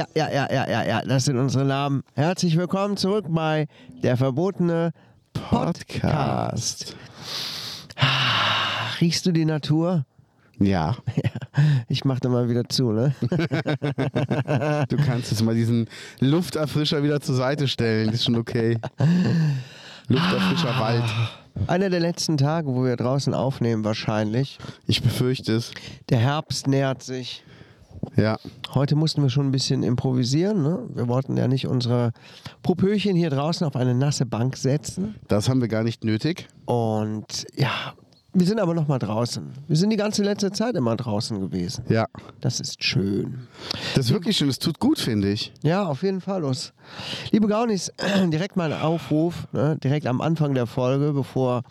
Ja, ja, ja, ja, ja, ja, das sind unsere Namen. Herzlich willkommen zurück bei der verbotene Podcast. Ah, Riechst du die Natur? Ja, Ich mach da mal wieder zu, ne? du kannst jetzt mal diesen Lufterfrischer wieder zur Seite stellen. Ist schon okay. Lufterfrischer Wald. Einer der letzten Tage, wo wir draußen aufnehmen, wahrscheinlich. Ich befürchte es. Der Herbst nähert sich. Ja. Heute mussten wir schon ein bisschen improvisieren. Ne? Wir wollten ja nicht unsere Popöchen hier draußen auf eine nasse Bank setzen. Das haben wir gar nicht nötig. Und ja, wir sind aber noch mal draußen. Wir sind die ganze letzte Zeit immer draußen gewesen. Ja. Das ist schön. Das ist wirklich schön. Das tut gut, finde ich. Ja, auf jeden Fall los. Liebe Gaunis, direkt mal ein Aufruf, ne? direkt am Anfang der Folge, bevor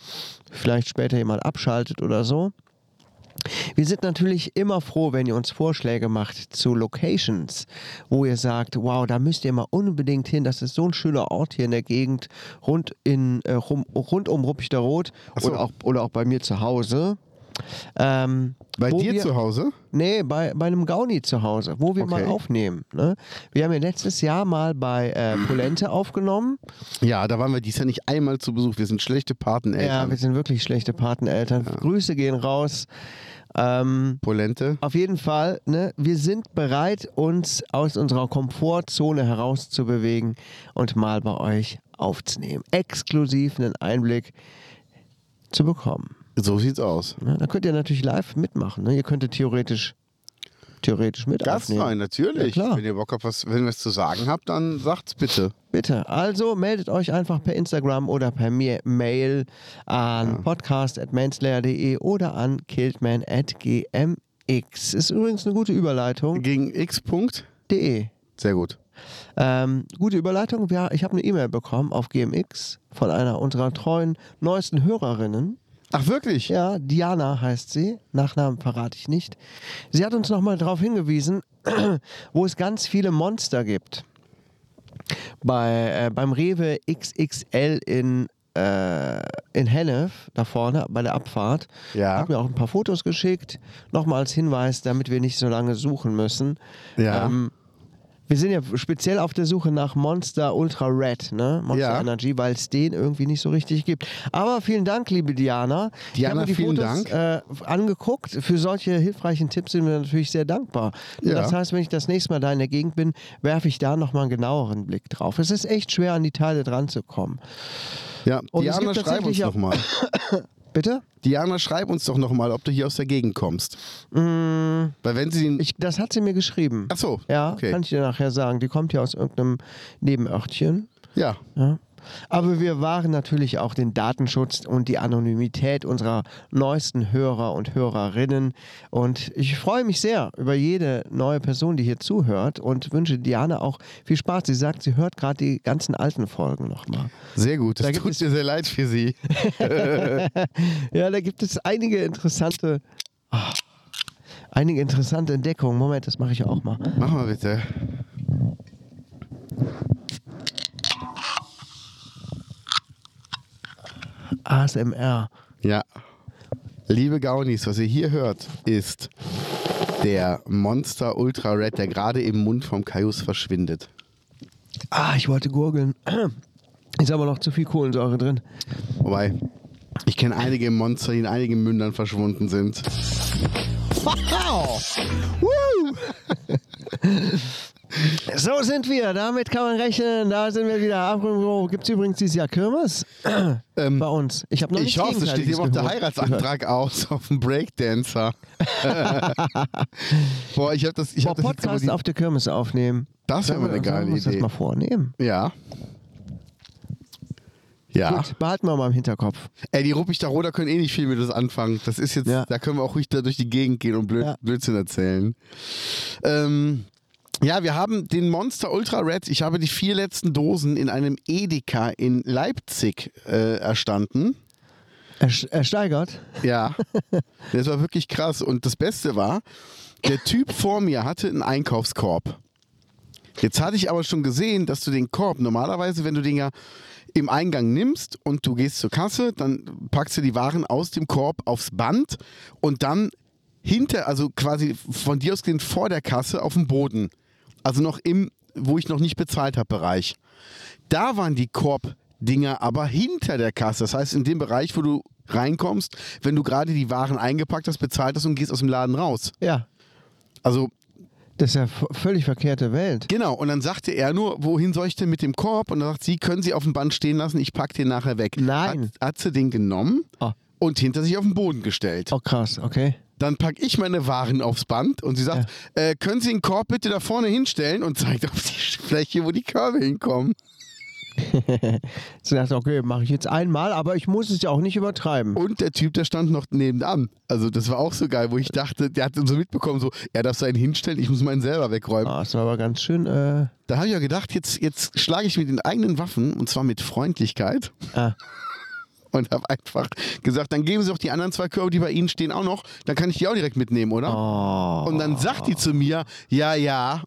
vielleicht später jemand abschaltet oder so. Wir sind natürlich immer froh, wenn ihr uns Vorschläge macht zu Locations, wo ihr sagt, wow, da müsst ihr mal unbedingt hin. Das ist so ein schöner Ort hier in der Gegend, rund, in, äh, rum, rund um Ruppichteroth so. oder, auch, oder auch bei mir zu Hause. Ähm, Bei dir wir, zu Hause? Nee, bei, bei einem Gauni zu Hause, wo wir mal Okay. aufnehmen. Ne? Wir haben ja letztes Jahr mal bei äh, Polente aufgenommen. Ja, da waren wir dies Jahr nicht einmal zu Besuch. Wir sind schlechte Ja, Pateneltern. wir sind wirklich schlechte Pateneltern. Grüße gehen raus. Ähm, Polente. auf jeden Fall, ne, wir sind bereit, uns aus unserer Komfortzone herauszubewegen und mal bei euch aufzunehmen. Exklusiv einen Einblick zu bekommen. So sieht's aus. Ne? Da könnt ihr natürlich live mitmachen. Ne? Ihr könntet theoretisch, theoretisch mit Gast aufnehmen. sein, natürlich. Ja. Wenn ihr Bock habt, was, wenn ihr was zu sagen habt, dann sagt's bitte. Bitte. Also meldet euch einfach per Instagram oder per Mail an podcast.manslayer.de oder an killedman.gmx. Ist übrigens eine gute Überleitung. Gegen X Punkt. De. Sehr gut. Ähm, gute Überleitung. Ja, ich habe eine E-Mail bekommen auf GMX von einer unserer treuen neuesten Hörerinnen. Ach, wirklich? Ja, Diana heißt sie. Nachnamen verrate ich nicht. Sie hat uns nochmal darauf hingewiesen, wo es ganz viele Monster gibt. Bei, äh, beim Rewe XXL in, äh, in Hennef, da vorne bei der Abfahrt. Ja. Hat mir auch ein paar Fotos geschickt. Nochmal als Hinweis, damit wir nicht so lange suchen müssen. Ja. Ähm, wir sind ja speziell auf der Suche nach Monster Ultra Red, ne? Monster Ja. Energy, weil es den irgendwie nicht so richtig gibt. Aber vielen Dank, liebe Diana. ich Diana, habe mir die vielen Fotos Äh, angeguckt. Für solche hilfreichen Tipps sind wir natürlich sehr dankbar. Ja. Das heißt, wenn ich das nächste Mal da in der Gegend bin, werfe ich da nochmal einen genaueren Blick drauf. Es ist echt schwer, an die Teile dran zu kommen. Ja, Und es Diana, gibt schreib uns tatsächlich doch mal. Bitte? Diana, schreib uns doch noch mal, ob du hier aus der Gegend kommst. Weil wenn sie den... Ich, das hat sie mir geschrieben. Ach so, Ja, okay. kann ich dir nachher sagen. Die kommt ja aus irgendeinem Nebenörtchen. Ja, Ja. Aber wir wahren natürlich auch den Datenschutz und die Anonymität unserer neuesten Hörer und Hörerinnen. Und ich freue mich sehr über jede neue Person, die hier zuhört und wünsche Diana auch viel Spaß. Sie sagt, sie hört gerade die ganzen alten Folgen nochmal. sehr gut. Das Da tut es- mir sehr leid für sie. Ja, da gibt es einige interessante, ah, einige interessante Entdeckungen. Moment, das mache ich auch mal. Mach mal bitte. ASMR. Ja. Liebe Gaunis, was ihr hier hört, ist der Monster Ultra Red, der gerade im Mund vom Kaius verschwindet. Ah, ich wollte gurgeln. Ist aber noch zu viel Kohlensäure drin. Wobei, ich kenne einige Monster, die in einigen Mündern verschwunden sind. Wow! Woo! so sind wir, damit kann man rechnen, da sind wir wieder. Gibt es übrigens dieses Jahr Kirmes? Ähm, Bei uns. Ich habe noch ich nichts hoffe, es steht auch der. Heiratsantrag aus auf dem Breakdancer. Boah, ich habe das. Ich Boah, hab das Podcast die, auf der Kirmes aufnehmen. Das wäre mal eine geile uns das Idee. mal vornehmen. Ja. Ja. Gut, behalten wir mal im Hinterkopf. Ey, die Ruppig-Roder können eh nicht viel mit das anfangen. Das ist jetzt, Ja. da können wir auch ruhig da durch die Gegend gehen und Blöd, Ja. Blödsinn erzählen. Ähm, ja, wir haben den Monster Ultra Red. Ich habe die vier letzten Dosen in einem Edeka in Leipzig äh, erstanden. Er, er steigert. Ja, das war wirklich krass. Und das Beste war, der Typ vor mir hatte einen Einkaufskorb. Jetzt hatte ich aber schon gesehen, dass du den Korb normalerweise, wenn du den ja im Eingang nimmst und du gehst zur Kasse, dann packst du die Waren aus dem Korb aufs Band und dann hinter, also quasi von dir aus gesehen vor der Kasse auf dem Boden. Also noch im, wo ich noch nicht bezahlt habe, Bereich. Da waren die Korbdinger aber hinter der Kasse. Das heißt, in dem Bereich, wo du reinkommst, wenn du gerade die Waren eingepackt hast, bezahlt hast und gehst aus dem Laden raus. Ja, Also das ist ja völlig verkehrte Welt. Genau, und dann sagte er nur, wohin soll ich denn mit dem Korb? Und dann sagt sie, können Sie auf dem Band stehen lassen, ich pack den nachher weg. Nein. Hat, hat sie den genommen Oh. und hinter sich auf den Boden gestellt. Oh krass, okay. Dann pack ich meine Waren aufs Band und sie sagt, äh, können Sie den Korb bitte da vorne hinstellen und zeigt auf die Fläche, wo die Körbe hinkommen. Sie dachte, okay, mache ich jetzt einmal, aber ich muss es ja auch nicht übertreiben. Und der Typ, der stand noch nebenan. Also das war auch so geil, wo ich dachte, der hat so mitbekommen, so, er darf seinen hinstellen, ich muss meinen selber wegräumen. Ah, das war aber ganz schön. Äh, Da habe ich ja gedacht, jetzt, jetzt schlage ich mit den eigenen Waffen und zwar mit Freundlichkeit. ah, und habe einfach gesagt, dann geben Sie doch die anderen zwei Körbe, die bei Ihnen stehen, auch noch. Dann kann ich die auch direkt mitnehmen, oder? oh. Und dann sagt die zu mir, ja, ja.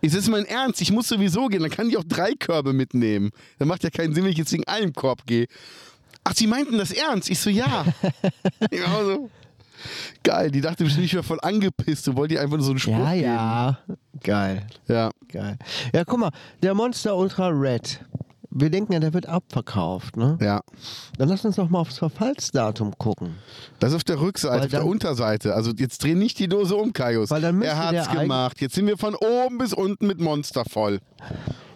Ist das mein Ernst? Ich muss sowieso gehen. Dann kann ich auch drei Körbe mitnehmen. Dann macht ja keinen Sinn, wenn ich jetzt wegen einem Korb gehe. Ach, Sie meinten das ernst? Ich so, ja. ja so. Geil, die dachte bestimmt, ich wäre voll angepisst und wollte ihr einfach nur so einen Spruch Ja, geben. ja. Geil, Ja. geil. Ja, guck mal, der Monster Ultra Red. Wir denken ja, der wird abverkauft, ne? Ja. Dann lass uns doch mal aufs Verfallsdatum gucken. Das ist auf der Rückseite, Weil auf der dann- Unterseite. Also jetzt dreh nicht die Dose um, Kaius. Weil dann er hat's gemacht. Jetzt sind wir von oben bis unten mit Monster voll.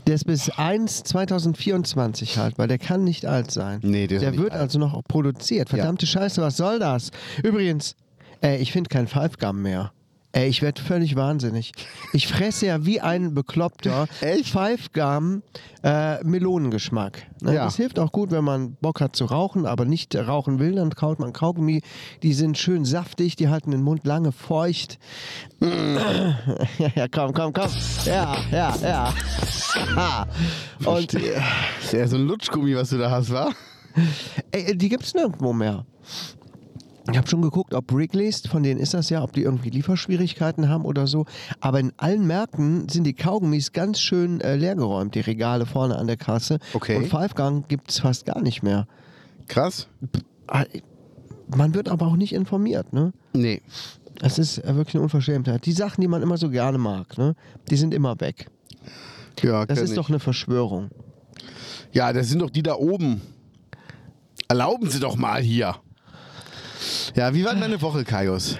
Der ist bis 1 2024 halt, weil der kann nicht alt sein. Nee, der ist Der wird alt. also noch produziert. Verdammte Scheiße, was soll das? Übrigens, äh, ich finde kein Five Gum mehr. Ey, ich werde völlig wahnsinnig. Ich fresse ja wie ein Bekloppter Echt? Five Gum äh, Melonengeschmack. Ne? Ja. Das hilft auch gut, wenn man Bock hat zu rauchen, aber nicht rauchen will, dann kaut man Kaugummi. Die sind schön saftig, die halten den Mund lange feucht. ja, ja, komm, komm, komm. Ja, ja, ja. Ha. Und äh, Ist ja so ein Lutschgummi, was du da hast, wa? ey, die gibt's nirgendwo mehr. Ich habe schon geguckt, ob Wrigley's, von denen ist das ja, ob die irgendwie Lieferschwierigkeiten haben oder so. Aber in allen Märkten sind die Kaugummis ganz schön äh, leergeräumt, die Regale vorne an der Kasse. Okay. Und Five Gang gibt's fast gar nicht mehr. Krass. Ah, Man wird aber auch nicht informiert, ne? Nee. Das ist äh, wirklich eine Unverschämtheit. Die Sachen, die man immer so gerne mag, ne? Die sind immer weg. Ja, Das ist ich. doch eine Verschwörung. Ja, das sind doch die da oben. Erlauben Sie doch mal hier. Ja, wie war denn deine Woche, Kaius?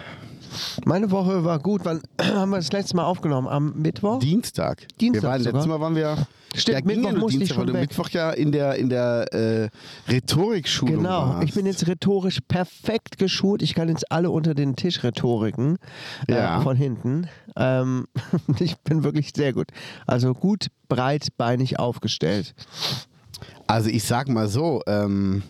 Meine Woche war gut. Wann haben wir das letzte Mal aufgenommen? Am Mittwoch? Dienstag. Dienstag wir waren, sogar? letztes Mal waren wir. Stimmt, ja, Mittwoch ja musste ich Dienstag, schon weil du weg. Mittwoch ja in der, in der äh, Rhetorikschulung Genau, warst. ich bin jetzt rhetorisch perfekt geschult. Ich kann jetzt alle unter den Tisch rhetoriken. Ja. Äh, von hinten. Ähm, ich bin wirklich sehr gut. Also gut breitbeinig aufgestellt. Also ich sag mal so, ähm,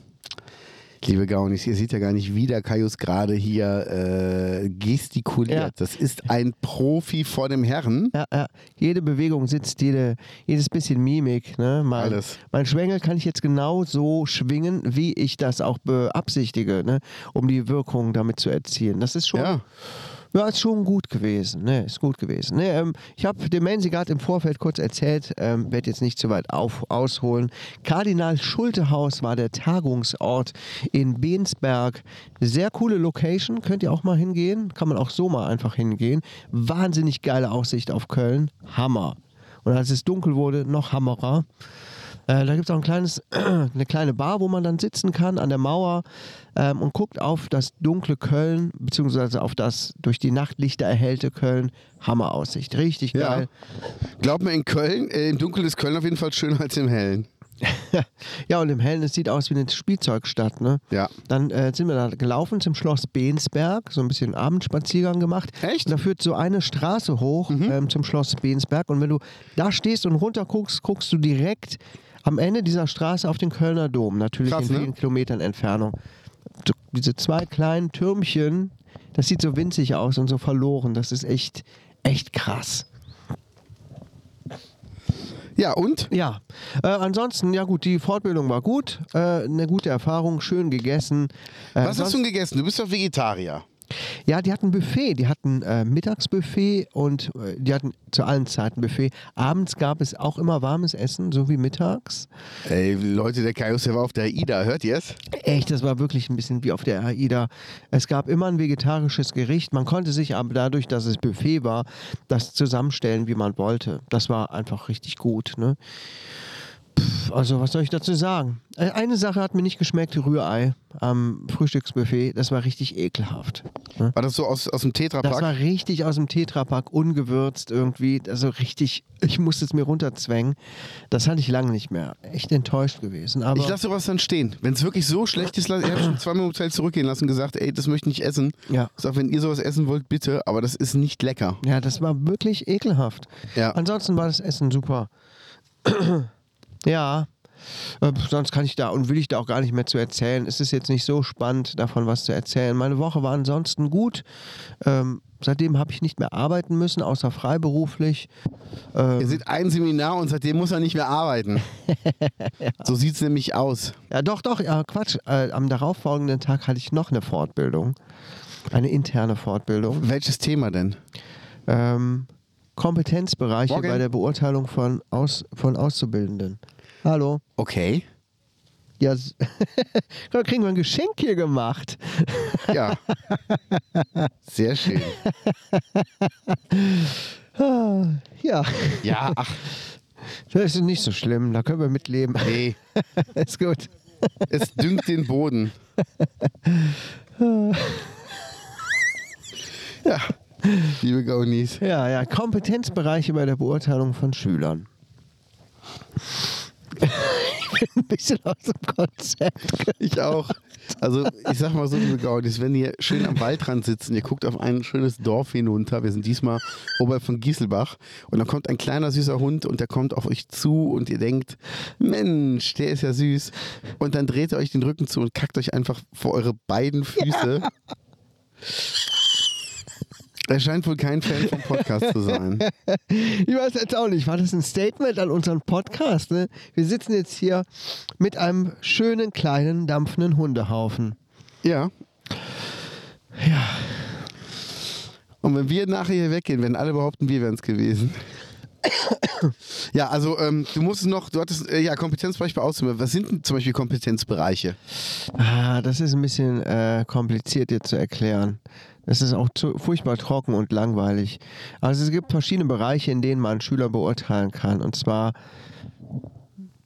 liebe Gaunis, ihr seht ja gar nicht, wie der Kaius gerade hier äh, gestikuliert. Ja. Das ist ein Profi vor dem Herren. Ja, ja. Jede Bewegung sitzt, jede, jedes bisschen Mimik. Ne? Mein, Alles. mein Schwengel kann ich jetzt genau so schwingen, wie ich das auch beabsichtige, ne? um die Wirkung damit zu erzielen. Das ist schon. Ja. Ja, ist schon gut gewesen. Ne, ist gut gewesen. Ne, ähm, ich habe dem Menzi gerade im Vorfeld kurz erzählt, ähm, werde jetzt nicht zu weit auf, ausholen. Kardinal Schultehaus war der Tagungsort in Bensberg. Sehr coole Location, könnt ihr auch mal hingehen. Kann man auch so mal einfach hingehen. Wahnsinnig geile Aussicht auf Köln. Hammer. Und als es dunkel wurde, noch hammerer. Äh, da gibt es auch ein kleines, eine kleine Bar, wo man dann sitzen kann an der Mauer ähm, und guckt auf das dunkle Köln, beziehungsweise auf das durch die Nachtlichter erhellte Köln. Hammeraussicht. Richtig Ja. geil. Glaub mir, in Köln, äh, im Dunkeln ist Köln auf jeden Fall schöner als im Hellen. Ja, und im Hellen, es sieht aus wie eine Spielzeugstadt. Ne? Ja. Dann äh, sind wir da gelaufen zum Schloss Bensberg, so ein bisschen Abendspaziergang gemacht. Echt? Und da führt so eine Straße hoch ähm, zum Schloss Bensberg. Und wenn du da stehst und runter guckst, guckst du direkt am Ende dieser Straße auf den Kölner Dom. Natürlich Krass, in ne? vielen Kilometern Entfernung. So, diese zwei kleinen Türmchen, das sieht so winzig aus und so verloren. Das ist echt, echt krass. Ja, und? Ja, äh, ansonsten, ja gut, die Fortbildung war gut, äh, eine gute Erfahrung, schön gegessen. Äh, Was hast du denn gegessen? Du bist doch Vegetarier. Ja, die hatten Buffet. Die hatten äh, Mittagsbuffet und äh, die hatten zu allen Zeiten Buffet. Abends gab es auch immer warmes Essen, so wie mittags. Ey, Leute, der Kaius, der war auf der AIDA, hört ihr es? Echt, das war wirklich ein bisschen wie auf der AIDA. Es gab immer ein vegetarisches Gericht. Man konnte sich aber dadurch, dass es Buffet war, das zusammenstellen, wie man wollte. Das war einfach richtig gut. Ne? Pff, also, was soll ich dazu sagen? Äh, Eine Sache hat mir nicht geschmeckt, Rührei am Frühstücksbuffet. Das war richtig ekelhaft. Ne? War das so aus, aus dem Das Tetrapack? war richtig aus dem Tetrapack, ungewürzt irgendwie. Also richtig, ich musste es mir runterzwängen. Das hatte ich lange nicht mehr. Echt enttäuscht gewesen. Aber Ich lasse sowas dann stehen. Wenn es wirklich so schlecht ist, ich habe schon zweimal im Hotel zurückgehen lassen und gesagt, ey, das möchte ich nicht essen. ja. Ich sag, wenn ihr sowas essen wollt, bitte, aber das ist nicht lecker. ja, das war wirklich ekelhaft. Ja. Ansonsten war das Essen super. Ja. Äh, sonst kann ich da und will ich da auch gar nicht mehr zu erzählen. Es ist jetzt nicht so spannend, davon was zu erzählen. Meine Woche war ansonsten gut. Ähm, seitdem habe ich nicht mehr arbeiten müssen, außer freiberuflich. Ähm, Ihr seht ein Seminar und seitdem muss er nicht mehr arbeiten. So sieht es nämlich aus. Ja, doch, doch, ja, Quatsch. Äh, am darauffolgenden Tag hatte ich noch eine Fortbildung. Eine interne Fortbildung. Welches Thema denn? Ähm, Kompetenzbereiche Morgen. bei der Beurteilung von, Aus, von Auszubildenden. Hallo. Okay. Ja, da kriegen wir ein Geschenk hier gemacht. Ja. Sehr schön. Ja, Ja, ach, das ist nicht so schlimm. Da können wir mitleben. nee. ist gut. Es düngt den Boden. Ja, liebe Gaunis. Ja, ja, Kompetenzbereiche bei der Beurteilung von Schülern. Ich bin ein bisschen aus dem Konzept. Ich auch. Also, ich sag mal so, liebe Gaunis, wenn ihr schön am Waldrand sitzt und ihr guckt auf ein schönes Dorf hinunter, wir sind diesmal oberhalb von Gieselbach, und dann kommt ein kleiner süßer Hund und der kommt auf euch zu und ihr denkt, Mensch, der ist ja süß. Und dann dreht ihr euch den Rücken zu und kackt euch einfach vor eure beiden Füße. Er scheint wohl kein Fan vom Podcast zu sein. Ich weiß jetzt auch nicht, war das ein Statement an unseren Podcast? Ne? Wir sitzen jetzt hier mit einem schönen, kleinen, dampfenden Hundehaufen. Ja. Ja. Und wenn wir nachher hier weggehen, werden alle behaupten, wir wären es gewesen. ja, also ähm, du musstest noch, du hattest äh, ja Kompetenzbereich bei Auszubildenden. Was sind denn zum Beispiel Kompetenzbereiche? Ah, das ist ein bisschen äh, kompliziert jetzt zu erklären. Das ist auch zu, furchtbar trocken und langweilig. Also es gibt verschiedene Bereiche, in denen man Schüler beurteilen kann. Und zwar,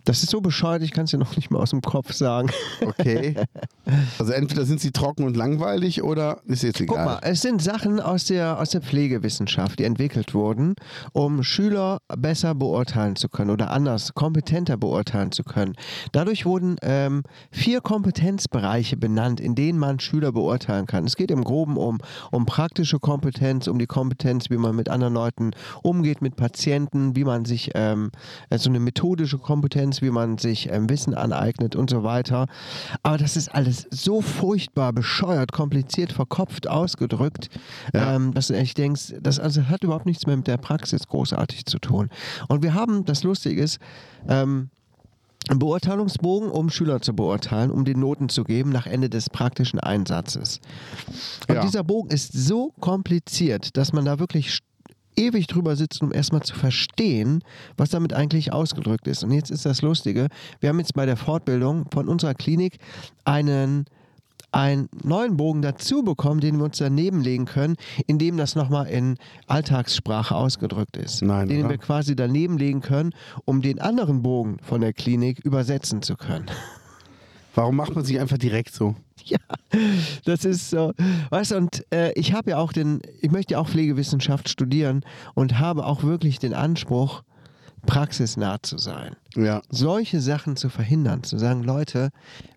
das ist so bescheuert, ich kann es dir noch nicht mal aus dem Kopf sagen. Okay. also entweder sind sie trocken und langweilig oder ist jetzt Guck mal, egal. es sind Sachen aus der, aus der Pflegewissenschaft, die entwickelt wurden, um Schüler besser beurteilen zu können oder anders, kompetenter beurteilen zu können. Dadurch wurden ähm, vier Kompetenzbereiche benannt, in denen man Schüler beurteilen kann. Es geht im Groben um, um praktische Kompetenz, um die Kompetenz, wie man mit anderen Leuten umgeht, mit Patienten, wie man sich, ähm, so eine methodische Kompetenz, wie man sich ähm, Wissen aneignet und so weiter. Aber das ist alles so furchtbar bescheuert, kompliziert, verkopft ausgedrückt, Ja. ähm, dass du echt denkst, das also hat überhaupt nichts mehr mit der Praxis großartig zu tun. Und wir haben, das Lustige ist, ähm, einen Beurteilungsbogen, um Schüler zu beurteilen, um den Noten zu geben nach Ende des praktischen Einsatzes. Und Ja. dieser Bogen ist so kompliziert, dass man da wirklich ewig drüber sitzt, um erstmal zu verstehen, was damit eigentlich ausgedrückt ist. Und jetzt ist das Lustige, wir haben jetzt bei der Fortbildung von unserer Klinik einen einen neuen Bogen dazu bekommen, den wir uns daneben legen können, in dem das nochmal in Alltagssprache ausgedrückt ist. Nein, den oder? wir quasi daneben legen können, um den anderen Bogen von der Klinik übersetzen zu können. Warum macht man sich einfach direkt so? Ja, das ist so. Weißt du, und äh, ich habe ja auch den, ich möchte ja auch Pflegewissenschaft studieren und habe auch wirklich den Anspruch, praxisnah zu sein. Ja. Solche Sachen zu verhindern, zu sagen, Leute,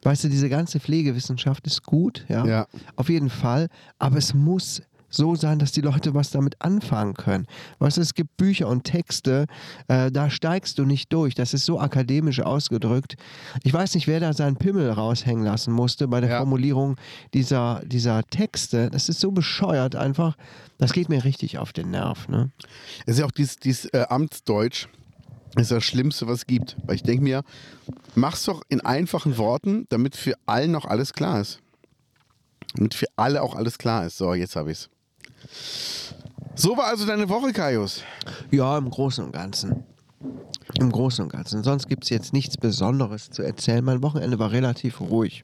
weißt du, diese ganze Pflegewissenschaft ist gut, ja, Ja. auf jeden Fall, aber es muss so sein, dass die Leute was damit anfangen können. Du, es gibt Bücher und Texte, äh, da steigst du nicht durch. Das ist so akademisch ausgedrückt. Ich weiß nicht, wer da seinen Pimmel raushängen lassen musste bei der Ja. Formulierung dieser, dieser Texte. Das ist so bescheuert einfach. Das geht mir richtig auf den Nerv. Ne? Es ist ja auch dieses, dieses äh, Amtsdeutsch. ist das Schlimmste, was es gibt. Weil ich denke mir, mach's doch in einfachen Worten, damit für allen noch alles klar ist. Damit für alle auch alles klar ist. So, jetzt habe ich's. So war also deine Woche, Kaius. Ja, im Großen und Ganzen. Im Großen und Ganzen. Sonst gibt es jetzt nichts Besonderes zu erzählen. Mein Wochenende war relativ ruhig.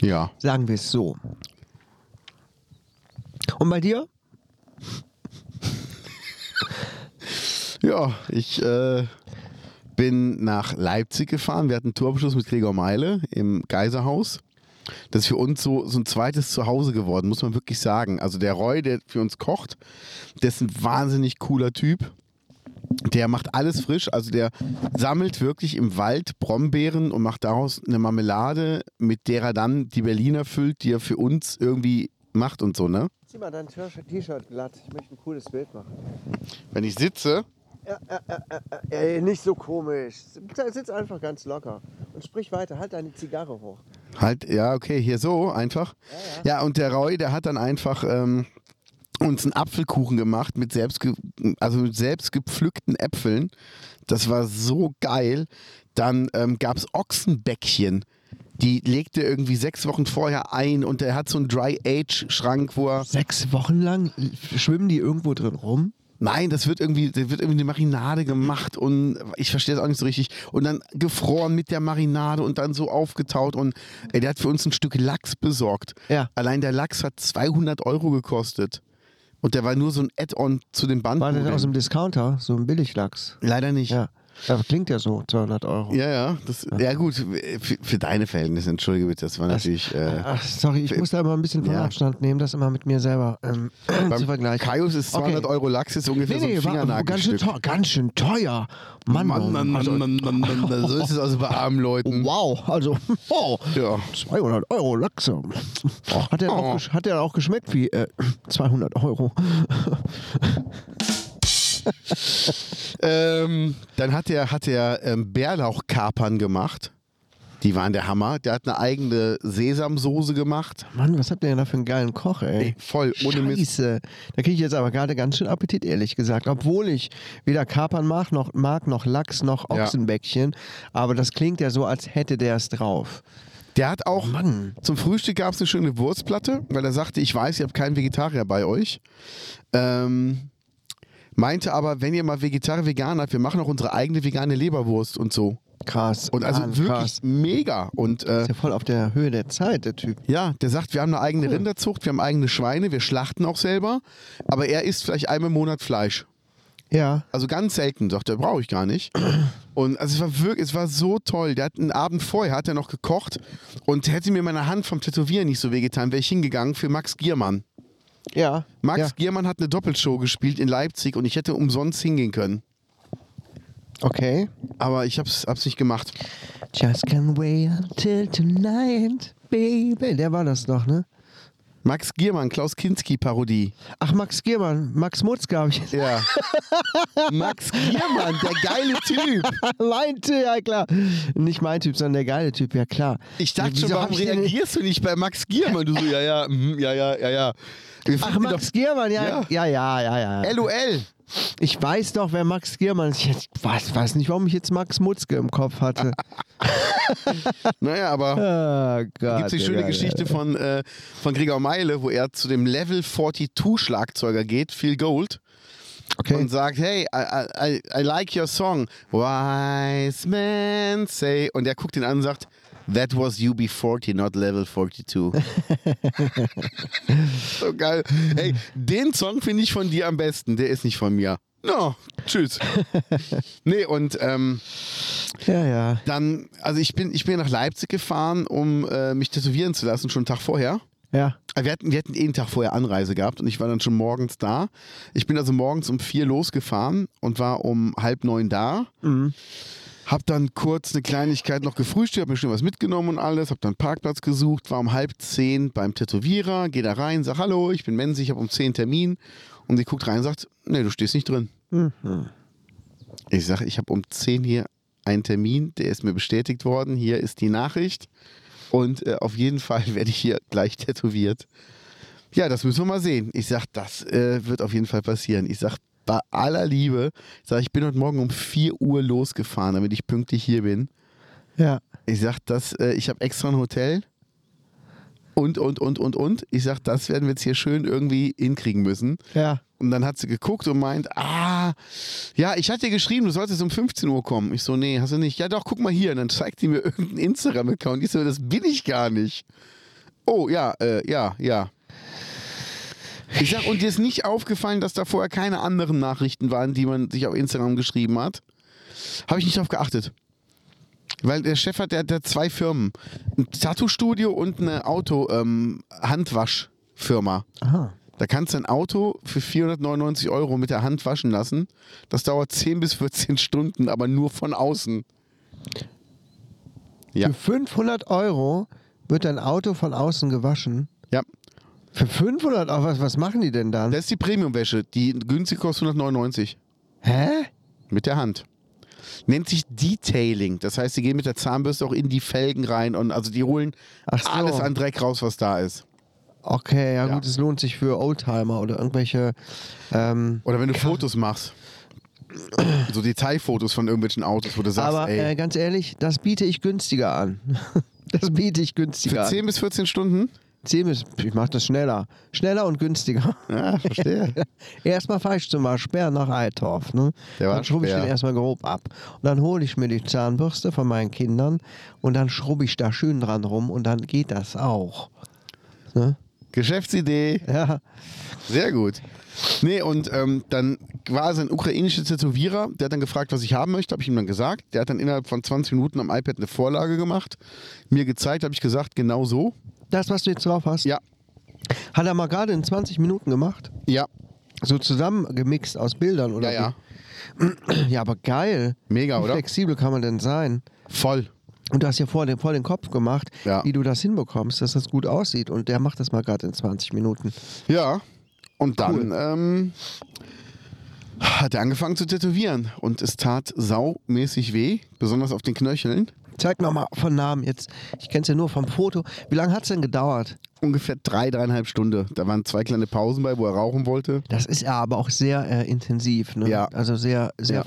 Ja. Sagen wir es so. Und bei dir? Ja, ich äh, bin nach Leipzig gefahren. Wir hatten einen Tourabschluss mit Gregor Meile im Geiserhaus. Das ist für uns so, so ein zweites Zuhause geworden, muss man wirklich sagen. Also der Roy, der für uns kocht, der ist ein wahnsinnig cooler Typ. Der macht alles frisch, also der sammelt wirklich im Wald Brombeeren und macht daraus eine Marmelade, mit der er dann die Berliner füllt, die er für uns irgendwie macht und so, ne? Zieh mal dein T-Shirt glatt. Ich möchte ein cooles Bild machen. Wenn ich sitze, Ey, nicht so komisch. Sitz einfach ganz locker und sprich weiter. Halt deine Zigarre hoch. Halt, ja, okay, hier so einfach. Ja, und der Roy, der hat dann einfach ähm, uns einen Apfelkuchen gemacht mit selbst, also mit selbst gepflückten Äpfeln. Das war so geil. Dann ähm, gab es Ochsenbäckchen. Die legte irgendwie sechs Wochen vorher ein und der hat so einen Dry-Age-Schrank, wo er. Sechs Wochen lang schwimmen die irgendwo drin rum? Nein, das wird irgendwie, das wird irgendwie eine Marinade gemacht und ich verstehe das auch nicht so richtig. Und dann gefroren mit der Marinade und dann so aufgetaut und ey, der hat für uns ein Stück Lachs besorgt. Ja. Allein der Lachs hat 200 Euro gekostet. Und der war nur so ein Add-on zu dem Band. War der aus dem Discounter? So ein Billiglachs? Leider nicht. Ja. Das klingt ja so, 200 Euro. Ja, ja, das, ja gut, für, für deine Verhältnisse, entschuldige bitte, das war natürlich... Äh, Ach, sorry, ich muss da immer ein bisschen von Ja. Abstand nehmen, das immer mit mir selber ähm, zu vergleichen. Kaius ist 200 Okay. Euro Lachs, ist ungefähr Nee, nee, so ein war, ganz, schön teuer, ganz schön teuer. Mann, Mann, Mann, Mann, also, Mann, Mann, Mann, so ist es also bei armen Leuten. Wow, also oh, Ja. 200 Euro Lachse. Hat der, Oh. auch, hat der auch geschmeckt wie äh, 200 Euro? Ähm, dann hat er, hat er ähm, Bärlauchkapern gemacht. Die waren der Hammer. Der hat eine eigene Sesamsoße gemacht. Mann, was habt ihr denn da für einen geilen Koch, ey? Ey, voll, ohne Mist. Scheiße. Da kriege ich jetzt aber gerade ganz schön Appetit, ehrlich gesagt. Obwohl ich weder Kapern mag, noch, mag, noch Lachs, noch Ja. Ochsenbäckchen. Aber das klingt ja so, als hätte der es drauf. Der hat auch, Mann. zum Frühstück gab es eine schöne Wurstplatte, weil er sagte, ich weiß, ihr habt keinen Vegetarier bei euch. Ähm, meinte aber, wenn ihr mal Vegetarier, Vegan habt, wir machen auch unsere eigene vegane Leberwurst und so. Krass. Und also Mann, wirklich krass. mega. Und äh, Ist ja voll auf der Höhe der Zeit, der Typ. ja, der sagt, wir haben eine eigene Rinderzucht, wir haben eigene Schweine, wir schlachten auch selber, aber er isst vielleicht einmal im Monat Fleisch. Ja. Also ganz selten, sagt er, brauche ich gar nicht. Und also es war wirklich, es war so toll. Der hat einen Abend vorher hat er noch gekocht und hätte mir meine Hand vom Tätowieren nicht so wehgetan, wäre ich hingegangen für Max Giermann. Ja. Max ja. Giermann hat eine Doppelshow gespielt in Leipzig und ich hätte umsonst hingehen können. Okay. Aber ich hab's, hab's nicht gemacht. Just can't wait until tonight, baby. Der war das doch, ne? Max Giermann, Klaus Kinski-Parodie. Ach, Max Giermann, Max Mutzke habe ich. Ja. Max Giermann, der geile Typ. mein Typ, ja klar. Nicht mein Typ, sondern der geile Typ, ja klar. Ich dachte Wieso schon, warum reagierst du nicht bei Max Giermann? Du so, ja, ja, mhm, ja, ja, ja, ja. Ach, Max Giermann, ja, Ja. ja, ja, ja, LOL. Ich weiß doch, wer Max Giermann ist. Ich weiß, weiß nicht, warum ich jetzt Max Mutzke im Kopf hatte. Naja, aber oh Gott. gibt es die schöne Geschichte von, äh, von Gregor Meile, wo er zu dem Level 42 Schlagzeuger geht, Phil Gold, Okay. und sagt, hey, I, I, I like your song. Wise men say. Und er guckt ihn an und sagt, that was UB40, not Level 42. so geil. Hey, den Song finde ich von dir am besten. Der ist nicht von mir. No, tschüss. nee, und ähm, Ja, ja. dann, also ich bin, ich bin nach Leipzig gefahren, um äh, mich tätowieren zu lassen, schon einen Tag vorher. Ja. Wir hatten, wir hatten eh einen Tag vorher Anreise gehabt und ich war dann schon morgens da. Ich bin also morgens um vier losgefahren und war um halb neun da. Hab dann kurz eine Kleinigkeit noch gefrühstückt, hab mir schon was mitgenommen und alles, hab dann einen Parkplatz gesucht, war um halb zehn beim Tätowierer, geh da rein, sag Hallo, ich bin Menzi, ich habe um zehn Termin. Und sie guckt rein und sagt, nee, du stehst nicht drin. Ich sage, ich habe um 10 hier einen Termin, der ist mir bestätigt worden. Hier ist die Nachricht. Und äh, auf jeden Fall werde ich hier gleich tätowiert. Ja, das müssen wir mal sehen. Ich sage, das äh, wird auf jeden Fall passieren. Ich sage, bei aller Liebe, ich sage, ich bin heute Morgen um 4 Uhr losgefahren, damit ich pünktlich hier bin. Ja. Ich sage, das, äh, ich habe extra ein Hotel. und, und, und, und, und. Ich sag, das werden wir jetzt hier schön irgendwie hinkriegen müssen. Ja. Und dann hat sie geguckt und meint, ah, ja, ich hatte dir geschrieben, du solltest um 15 Uhr kommen. Ich so, nee, hast du nicht. Ja doch, guck mal hier. Und dann zeigt die mir irgendeinen Instagram-Account. Ich so, das bin ich gar nicht. Oh, ja, äh, ja, ja. Ich sag, und dir ist nicht aufgefallen, dass da vorher keine anderen Nachrichten waren, die man sich auf Instagram geschrieben hat? Habe ich nicht drauf geachtet. Weil der Chef hat, der, der hat zwei Firmen. Ein Tattoo-Studio und eine Auto-Handwaschfirma. Aha. Da kannst du ein Auto für 499 Euro mit der Hand waschen lassen. Das dauert 10 bis 14 Stunden, aber nur von außen. Ja. Für 500 Euro wird dein Auto von außen gewaschen. Ja. Für 500 Euro, was, was machen die denn dann? Das ist die Premium-Wäsche. Die günstig kostet 199. Hä? Mit der Hand. Nennt sich Detailing. Das heißt, sie gehen mit der Zahnbürste auch in die Felgen rein und also die holen so. alles an Dreck raus, was da ist. Okay, ja, Ja. gut, es lohnt sich für Oldtimer oder irgendwelche. Ähm, Oder wenn du Fotos machst. So Detailfotos von irgendwelchen Autos, wo du sagst, aber ey, äh, ganz ehrlich, das biete ich günstiger an. das biete ich günstiger für 10 bis 14 Stunden? An. 10 bis, ich mache das schneller. Schneller und günstiger. Ja, verstehe. erstmal fahre ich zum Sperr nach Eitorf. Ne? Dann schrubbe ich den erstmal grob ab. Und dann hole ich mir die Zahnbürste von meinen Kindern und dann schrubbe ich da schön dran rum und dann geht das auch. Ne? Geschäftsidee. Ja. Sehr gut. Nee, und ähm, dann war es ein ukrainischer Tätowierer, der hat dann gefragt, was ich haben möchte, habe ich ihm dann gesagt. Der hat dann innerhalb von 20 Minuten am iPad eine Vorlage gemacht, mir gezeigt, habe ich gesagt, genau so. Das, was du jetzt drauf hast, Ja, hat er mal gerade in 20 Minuten gemacht. ja, So zusammengemixt aus Bildern, oder? ja, ja. Ja, aber geil. Mega, Wie oder? flexibel kann man denn sein? Voll. Und du hast ja vor den, vor den Kopf gemacht, Ja. wie du das hinbekommst, dass das gut aussieht. Und der macht das mal gerade in 20 Minuten. Ja. Und dann ähm, hat er angefangen zu tätowieren und es tat saumäßig weh, besonders auf den Knöcheln. Zeig nochmal von Namen jetzt. Ich kenne es ja nur vom Foto. Wie lange hat es denn gedauert? Ungefähr drei, dreieinhalb Stunden. Da waren zwei kleine Pausen bei, wo er rauchen wollte. Das ist ja aber auch sehr äh, intensiv. Ne? Ja. Also sehr, sehr, Ja.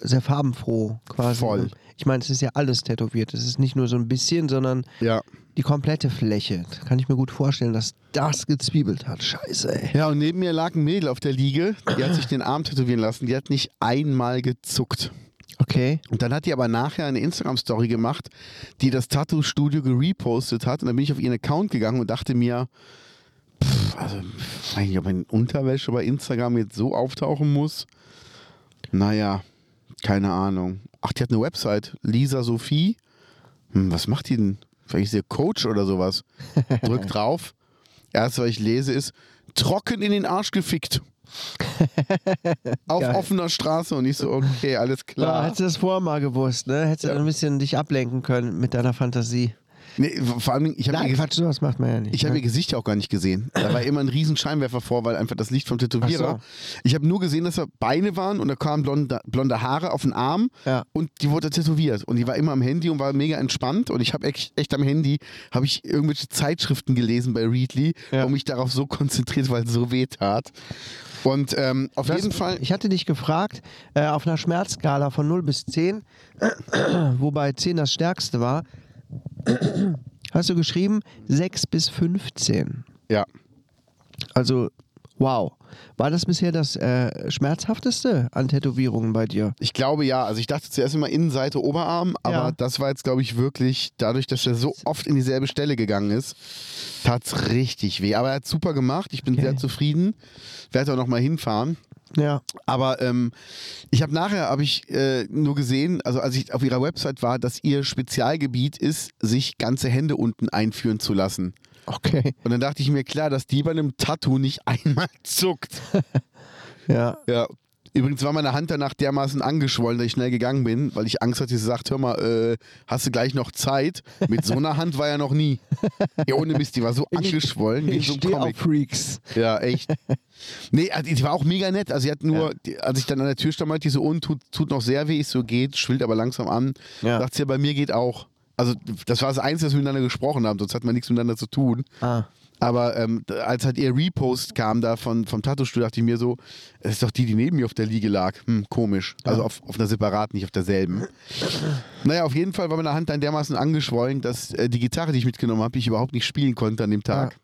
sehr farbenfroh quasi. Voll. Ich meine, es ist ja alles tätowiert. Es ist nicht nur so ein bisschen, sondern Ja. die komplette Fläche. Da kann ich mir gut vorstellen, dass das gezwiebelt hat. Scheiße, ey. Ja, und neben mir lag ein Mädel auf der Liege, die hat sich den Arm tätowieren lassen, die hat nicht einmal gezuckt. Okay. Und dann hat die aber nachher eine Instagram-Story gemacht, die das Tattoo-Studio gerepostet hat. Und dann bin ich auf ihren Account gegangen und dachte mir, pff, also, weiß nicht, ob meine Unterwäsche bei Instagram jetzt so auftauchen muss. Naja, keine Ahnung. Ach, die hat eine Website, Lisa Sophie. Hm, was macht die denn? Vielleicht ist sie Coach oder sowas. Drück drauf. Erst, was ich lese, ist trocken in den Arsch gefickt. Auf Geil. offener Straße und ich so, okay, alles Ja, klar. hättest du das vorher mal gewusst, ne? Hättest du Ja. ein bisschen dich ablenken können mit deiner Fantasie. Nee, vor allem, ich habe Nein, ihr, Quatsch, sowas macht man ja nicht. ich hab ne? ihr Gesicht ja auch gar nicht gesehen. Da war immer ein riesen Scheinwerfer vor, weil einfach das Licht vom Tätowierer. Ach Ich habe nur gesehen, dass da Beine waren und da kamen blonde, blonde Haare auf den Arm Ja. und die wurde tätowiert. Und die war immer am Handy und war mega entspannt. Und ich habe echt, echt am Handy habe ich irgendwelche Zeitschriften gelesen bei Readly Ja. und mich darauf so konzentriert, weil es so weh tat. Und ähm, auf Das- jeden Fall. Ich hatte dich gefragt, äh, auf einer Schmerzskala von 0 bis 10, wobei 10 das stärkste war, hast du geschrieben 6 bis 15. Ja. Also, wow. War das bisher das äh, schmerzhafteste an Tätowierungen bei dir? Ich glaube ja. Also ich dachte zuerst immer Innenseite, Oberarm, aber Ja. das war jetzt, glaube ich, wirklich, dadurch, dass er so oft in dieselbe Stelle gegangen ist, tat es richtig weh. Aber er hat super gemacht. Ich bin Okay. sehr zufrieden. Werde auch noch mal hinfahren. Ja. Aber ähm, ich habe nachher habe ich äh, nur gesehen, also als ich auf ihrer Website war, dass ihr Spezialgebiet ist, sich ganze Hände unten einführen zu lassen. Okay. Und dann dachte ich mir, klar, dass die bei einem Tattoo nicht einmal zuckt. Ja. Ja. Übrigens war meine Hand danach dermaßen angeschwollen, dass ich schnell gegangen bin, weil ich Angst hatte, sie sagt, hör mal, äh, hast du gleich noch Zeit? Mit so einer Hand war ja noch nie. Ja, ohne Mist, die war so angeschwollen in Ich so stehe auf. Freaks. Ja, echt. Nee, also die war auch mega nett. Also sie hat nur, die, als ich dann an der Tür stand, meinte die so, und tut, tut noch sehr weh. Ich so, geht, schwillt aber langsam an. Ja. Sagt sie, ja, bei mir geht auch. Also das war das Einzige, dass wir miteinander gesprochen haben, sonst hat man nichts miteinander zu tun. Ah. Aber ähm, als halt ihr Repost kam da von, vom Tattoo-Studio, dachte ich mir so, es ist doch die, die neben mir auf der Liege lag. Hm, komisch. Also auf, auf einer separaten, nicht auf derselben. naja, auf jeden Fall war meine Hand dann dermaßen angeschwollen, dass äh, die Gitarre, die ich mitgenommen habe, ich überhaupt nicht spielen konnte an dem Tag. Ja,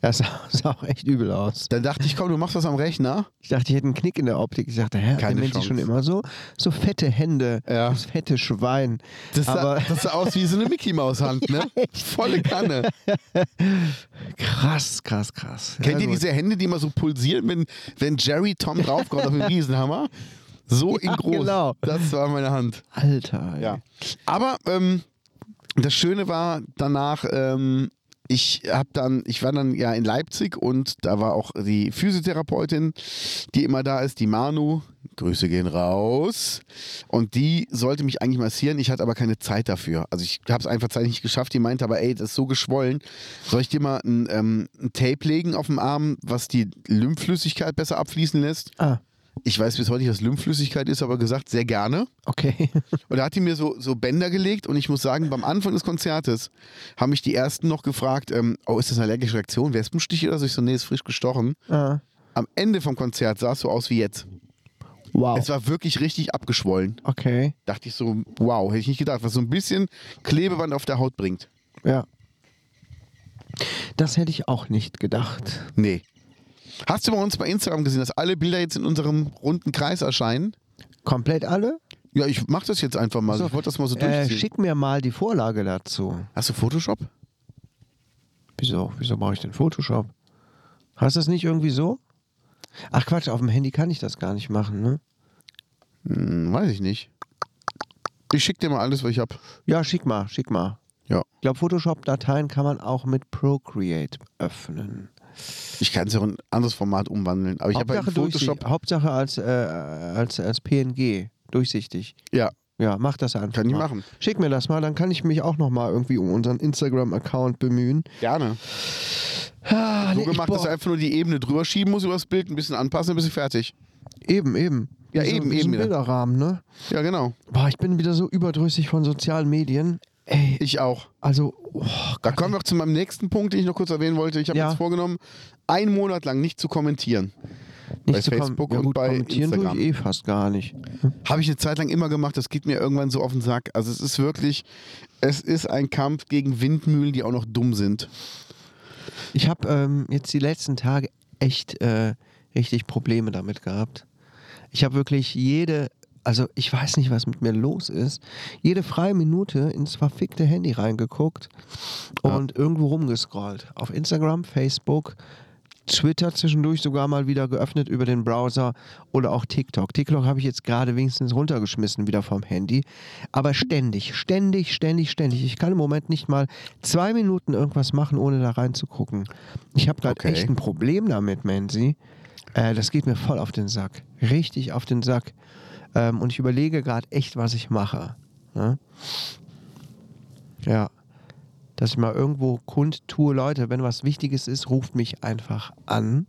es sah, sah auch echt übel aus. Dann dachte ich, komm, du machst was am Rechner. Ich dachte, ich hätte einen Knick in der Optik. Ich dachte, hä, Keine der Mensch schon immer so, so fette Hände, Ja. das fette Schwein. Das sah, das sah aus wie so eine Mickey-Maus-Hand, ne? Volle Kanne. krass, krass, krass. Kennt ja, ihr gut. diese Hände, die immer so pulsieren, wenn, wenn Jerry Tom draufkommt auf den Riesenhammer? So in groß. genau. Das war meine Hand. Alter. ey. Ja. Aber ähm, das Schöne war danach, ähm, ich habe dann, ich war dann ja in Leipzig und da war auch die Physiotherapeutin, die immer da ist, die Manu. Grüße gehen raus. Und die sollte mich eigentlich massieren. Ich hatte aber keine Zeit dafür. Also ich habe es einfach zeitlich nicht geschafft. Die meinte aber, ey, das ist so geschwollen. Soll ich dir mal ein, ähm, ein Tape legen auf dem Arm, was die Lymphflüssigkeit besser abfließen lässt? Ah, Ich weiß bis heute nicht, was Lymphflüssigkeit ist, aber gesagt, sehr gerne. okay. Und da hat die mir so, so Bänder gelegt und ich muss sagen, beim Anfang des Konzertes haben mich die ersten noch gefragt, ähm, oh, ist das eine allergische Reaktion? Wespenstich oder so? Ich so, nee, ist frisch gestochen. ah. Am Ende vom Konzert sah es so aus wie jetzt. Wow. Es war wirklich richtig abgeschwollen. Okay. Dachte ich so, wow, hätte ich nicht gedacht, was so ein bisschen Klebeband auf der Haut bringt. Ja. Das hätte ich auch nicht gedacht. Nee. Hast du bei uns bei Instagram gesehen, dass alle Bilder jetzt in unserem runden Kreis erscheinen? Komplett alle? Ja, ich mach das jetzt einfach mal. So, ich wollte das mal so Äh, durchziehen. schick mir mal die Vorlage dazu. Hast du Photoshop? Wieso? Wieso brauche ich denn Photoshop? Hast du das nicht irgendwie so? Ach Quatsch, auf dem Handy kann ich das gar nicht machen, ne? Hm, weiß ich nicht. Ich schick dir mal alles, was ich hab. Ja, schick mal, schick mal. Ja. Ich glaube, Photoshop-Dateien kann man auch mit Procreate öffnen. Ich kann es ja auch in ein anderes Format umwandeln. Aber ich habe halt Photoshop. Hauptsache als, äh, als, als PNG, durchsichtig. Ja, Ja, mach das einfach. kann ich mal. machen. Schick mir das mal, dann kann ich mich auch nochmal irgendwie um unseren Instagram-Account bemühen. Gerne. Ah, So nee, gemacht, dass du einfach nur die Ebene drüber schieben musst über das Bild, ein bisschen anpassen, dann bist du fertig. Eben, eben. Ja, so, eben, so eben, ein. Bilderrahmen, ne? Ja, genau. Boah, ich bin wieder so überdrüssig von sozialen Medien. Ey, Ich auch. also, oh, Da Gott, kommen wir auch zu meinem nächsten Punkt, den ich noch kurz erwähnen wollte. Ich habe Ja. jetzt vorgenommen, einen Monat lang nicht zu kommentieren. nicht bei zu Facebook ja, und gut, bei kommentieren Instagram. eh fast gar nicht. Habe ich eine Zeit lang immer gemacht, das geht mir irgendwann so auf den Sack. Also es ist wirklich, es ist ein Kampf gegen Windmühlen, die auch noch dumm sind. Ich habe ähm, jetzt die letzten Tage echt äh, richtig Probleme damit gehabt. Ich habe wirklich jede, also ich weiß nicht, was mit mir los ist, jede freie Minute ins verfickte Handy reingeguckt Ja. und irgendwo rumgescrollt. Auf Instagram, Facebook, Twitter zwischendurch sogar mal wieder geöffnet über den Browser oder auch TikTok. TikTok habe ich jetzt gerade wenigstens runtergeschmissen wieder vom Handy. Aber ständig, ständig, ständig, ständig. Ich kann im Moment nicht mal zwei Minuten irgendwas machen, ohne da reinzugucken. Ich habe gerade Okay. echt ein Problem damit, Mansi. Äh, das geht mir voll auf den Sack. Richtig auf den Sack. Ähm, und ich überlege gerade echt, was ich mache. Ne? Ja. Dass ich mal irgendwo kundtue, Leute, wenn was Wichtiges ist, ruft mich einfach an.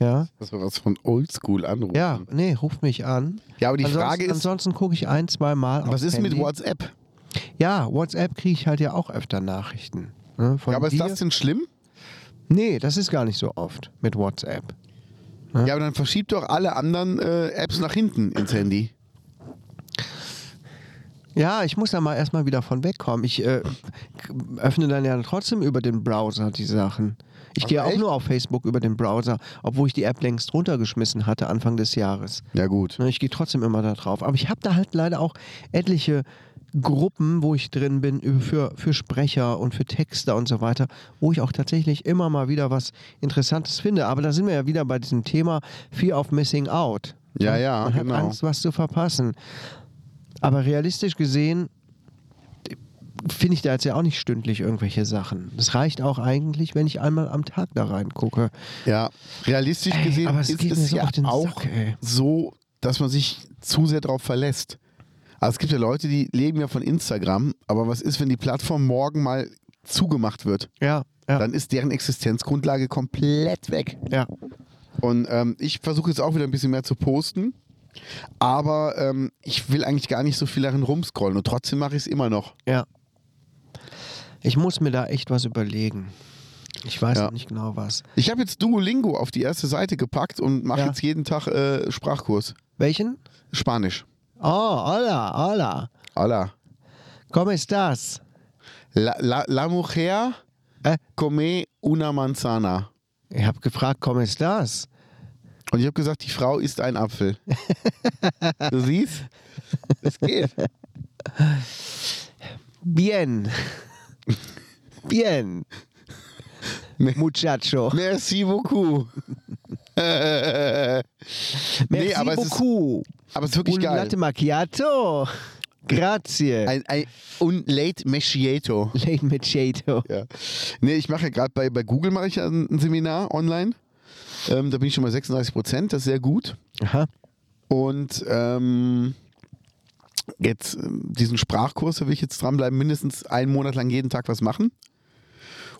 Ja. Das war was von Oldschool anrufen. Ja, nee, ruft mich an. Ja, aber die ansonsten, Frage ist, Ansonsten gucke ich ein, zwei Mal. was ist mit Handy. WhatsApp? Ja, WhatsApp kriege ich halt ja auch öfter Nachrichten. Ne, von Ja, aber ist dir. das denn schlimm? Nee, das ist gar nicht so oft mit WhatsApp. Ja, aber dann verschiebt doch alle anderen äh, Apps nach hinten ins Handy. Ja, ich muss da mal erstmal wieder von wegkommen. Ich äh, öffne dann ja trotzdem über den Browser die Sachen. Ich Ach, gehe auch nur auf Facebook über den Browser, obwohl ich die App längst runtergeschmissen hatte Anfang des Jahres. Ja, gut. Ne, Ich gehe trotzdem immer da drauf. Aber ich habe da halt leider auch etliche Gruppen, wo ich drin bin, für, für Sprecher und für Texter und so weiter, wo ich auch tatsächlich immer mal wieder was Interessantes finde. Aber da sind wir ja wieder bei diesem Thema Fear of Missing Out. Ja, ja, Man genau. hat Angst, was zu verpassen. Aber realistisch gesehen finde ich da jetzt ja auch nicht stündlich irgendwelche Sachen. Das reicht auch eigentlich, wenn ich einmal am Tag da reingucke. Ja, realistisch Ey, gesehen aber es ist es so ja auch Sack, ey. so, dass man sich zu sehr darauf verlässt. Also es gibt ja Leute, die leben ja von Instagram, aber was ist, wenn die Plattform morgen mal zugemacht wird? Ja, ja, Dann ist deren Existenzgrundlage komplett weg. ja. Und ähm, ich versuche jetzt auch wieder ein bisschen mehr zu posten, aber ähm, ich will eigentlich gar nicht so viel darin rumscrollen und trotzdem mache ich es immer noch. Ja. Ich muss mir da echt was überlegen. Ich weiß Ja. noch nicht genau was. Ich habe jetzt Duolingo auf die erste Seite gepackt und mache Ja. jetzt jeden Tag äh, Sprachkurs. Welchen? Spanisch. Oh, hola, hola. Hola. ¿Cómo estás? La, la, la mujer Äh? come una manzana. Ich habe gefragt, ¿cómo estás? Und ich habe gesagt, die Frau isst einen Apfel. du siehst? Es geht. Bien. Bien. Muchacho. Merci beaucoup. nee, Merci aber es, ist, beaucoup. aber es ist wirklich Un geil. latte macchiato. Grazie. Ein, ein, und late macchiato. Late macchiato. Ja. Nee, ich mache ja gerade bei, bei Google mache ich ein, ein Seminar online. Ähm, da bin ich schon mal 36 Prozent, das ist sehr gut. Aha. Und ähm, jetzt ähm, diesen Sprachkurs, da will ich jetzt dranbleiben, mindestens einen Monat lang jeden Tag was machen.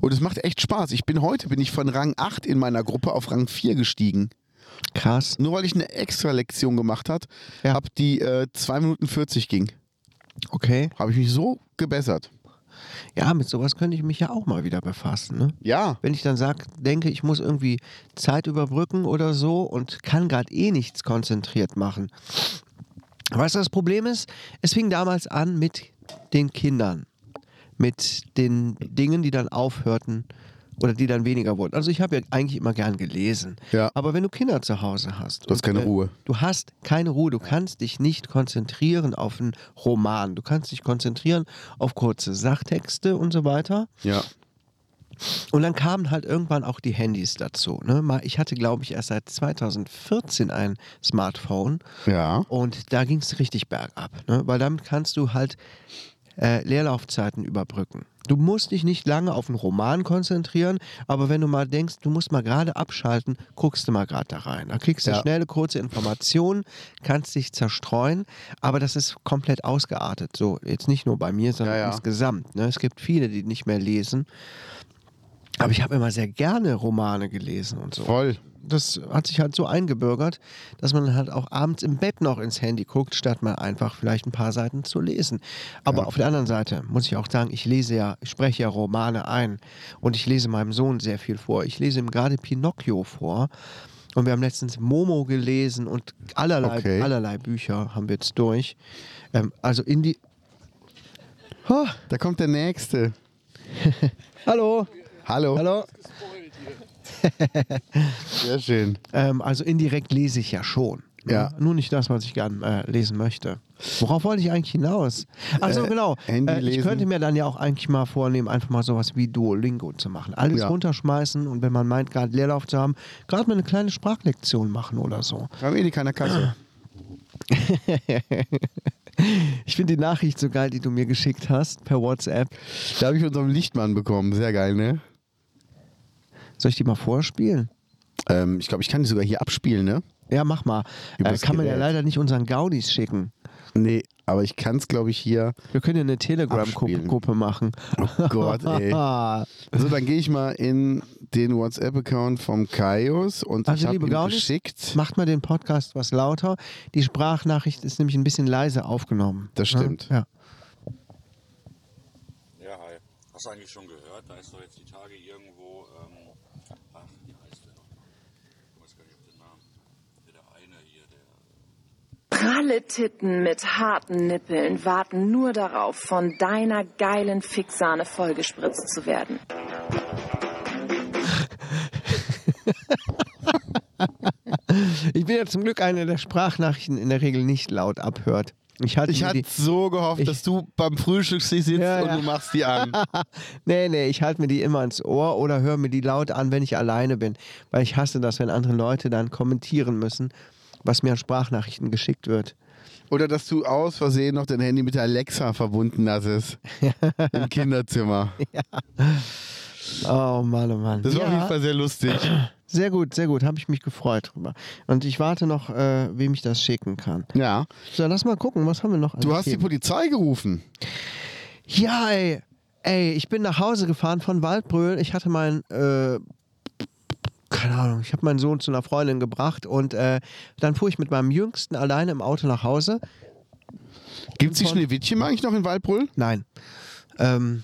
Und es macht echt Spaß. Ich bin heute, bin ich von Rang 8 in meiner Gruppe auf Rang 4 gestiegen. Krass. Nur weil ich eine extra Lektion gemacht habe, Ja. hab die äh, 2 Minuten 40 ging. Okay. Habe ich mich so gebessert. Ja, mit sowas könnte ich mich ja auch mal wieder befassen. Ne? Ja, Wenn ich dann sag, denke, ich muss irgendwie Zeit überbrücken oder so und kann gerade eh nichts konzentriert machen. Weißt du, das Problem ist? Es fing damals an mit den Kindern. Mit den Dingen, die dann aufhörten oder die dann weniger wurden. Also ich habe ja eigentlich immer gern gelesen. Ja. Aber wenn du Kinder zu Hause hast. Du hast keine Ruhe. Du hast keine Ruhe. Du kannst dich nicht konzentrieren auf einen Roman. Du kannst dich konzentrieren auf kurze Sachtexte und so weiter. ja. Und dann kamen halt irgendwann auch die Handys dazu. Ne? Mal- Ich hatte, glaube ich, erst seit 2014 ein Smartphone Ja. und da ging es richtig bergab. Ne? Weil damit kannst du halt äh, Leerlaufzeiten überbrücken. Du musst dich nicht lange auf einen Roman konzentrieren, aber wenn du mal denkst, du musst mal gerade abschalten, guckst du mal gerade da rein. Da kriegst du Ja. schnelle, kurze Informationen, kannst dich zerstreuen, aber das ist komplett ausgeartet. So, jetzt nicht nur bei mir, sondern Ja, ja. insgesamt. Ne? Es gibt viele, die nicht mehr lesen. Aber ich habe immer sehr gerne Romane gelesen und so. Voll. Das hat sich halt so eingebürgert, dass man halt auch abends im Bett noch ins Handy guckt, statt mal einfach vielleicht ein paar Seiten zu lesen. Aber auf der anderen Seite muss ich auch sagen, ich lese ja, ich spreche ja Romane ein und ich lese meinem Sohn sehr viel vor. Ich lese ihm gerade Pinocchio vor. Und wir haben letztens Momo gelesen und allerlei, Okay. allerlei Bücher haben wir jetzt durch. Ähm, also in die. Oh, Da kommt der Nächste. hallo. Hallo. Hallo. Sehr schön. Ähm, also indirekt lese ich ja schon. ne? Ja. Nur nicht das, was ich gern äh, lesen möchte. Worauf wollte ich eigentlich hinaus? Achso, Äh, genau. Äh, ich könnte mir dann ja auch eigentlich mal vornehmen, einfach mal sowas wie Duolingo zu machen. Alles Ja. runterschmeißen und wenn man meint, gerade Leerlauf zu haben, gerade mal eine kleine Sprachlektion machen oder so. Wir haben eh die keine Kasse. Ich finde die Nachricht so geil, die du mir geschickt hast per WhatsApp. Da habe ich unseren Lichtmann bekommen. Sehr geil, ne? Soll ich die mal vorspielen? Ähm, ich glaube, ich kann die sogar hier abspielen, ne? Ja, mach mal. Äh, das kann man ja leider nicht unseren Gaudis schicken. Nee, aber ich kann es, glaube ich, hier. Wir können ja eine. Telegram-Gruppe machen. Oh Gott, ey. So, dann gehe ich mal in den WhatsApp-Account vom Kaius und Also, ich habe ihm Gaudis, geschickt. Macht mal den Podcast was lauter. Die Sprachnachricht ist nämlich ein bisschen leise aufgenommen. Das stimmt. Ja. Ja, hi. Hast du eigentlich schon gehört? Da ist doch jetzt die Tage irgendwo, ähm, ach, wie heißt der nochmal? Ich weiß gar nicht, ob der Name. Der eine hier, der. Pralle Titten mit harten Nippeln warten nur darauf, von deiner geilen Fixsahne vollgespritzt zu werden. Ich bin ja zum Glück einer, der Sprachnachrichten in der Regel nicht laut abhört. Ich halte Ich hatte die, so gehofft, Ich- dass du beim Frühstück sitzt Ja, und ja. du machst die an. nee, nee, ich halte mir die immer ins Ohr oder höre mir die laut an, wenn ich alleine bin. Weil ich hasse das, wenn andere Leute dann kommentieren müssen, was mir an Sprachnachrichten geschickt wird. Oder dass du aus Versehen noch dein Handy mit der Alexa verbunden hattest. Im Kinderzimmer. Oh Mann, oh Mann. Das war ja, auf jeden Fall sehr lustig. sehr gut, sehr gut. Habe ich mich gefreut drüber. Und ich warte noch, äh, wem ich das schicken kann. Ja. So, lass mal gucken, was haben wir noch? Du hast die Themen? Polizei gerufen. Ja, ey. Ey, ich bin nach Hause gefahren von Waldbröl. Ich hatte meinen, äh, keine Ahnung, ich habe meinen Sohn zu einer Freundin gebracht und äh, dann fuhr ich mit meinem Jüngsten alleine im Auto nach Hause. Gibt es die Schneewittchen eigentlich noch in Waldbrüll? Nein, ähm,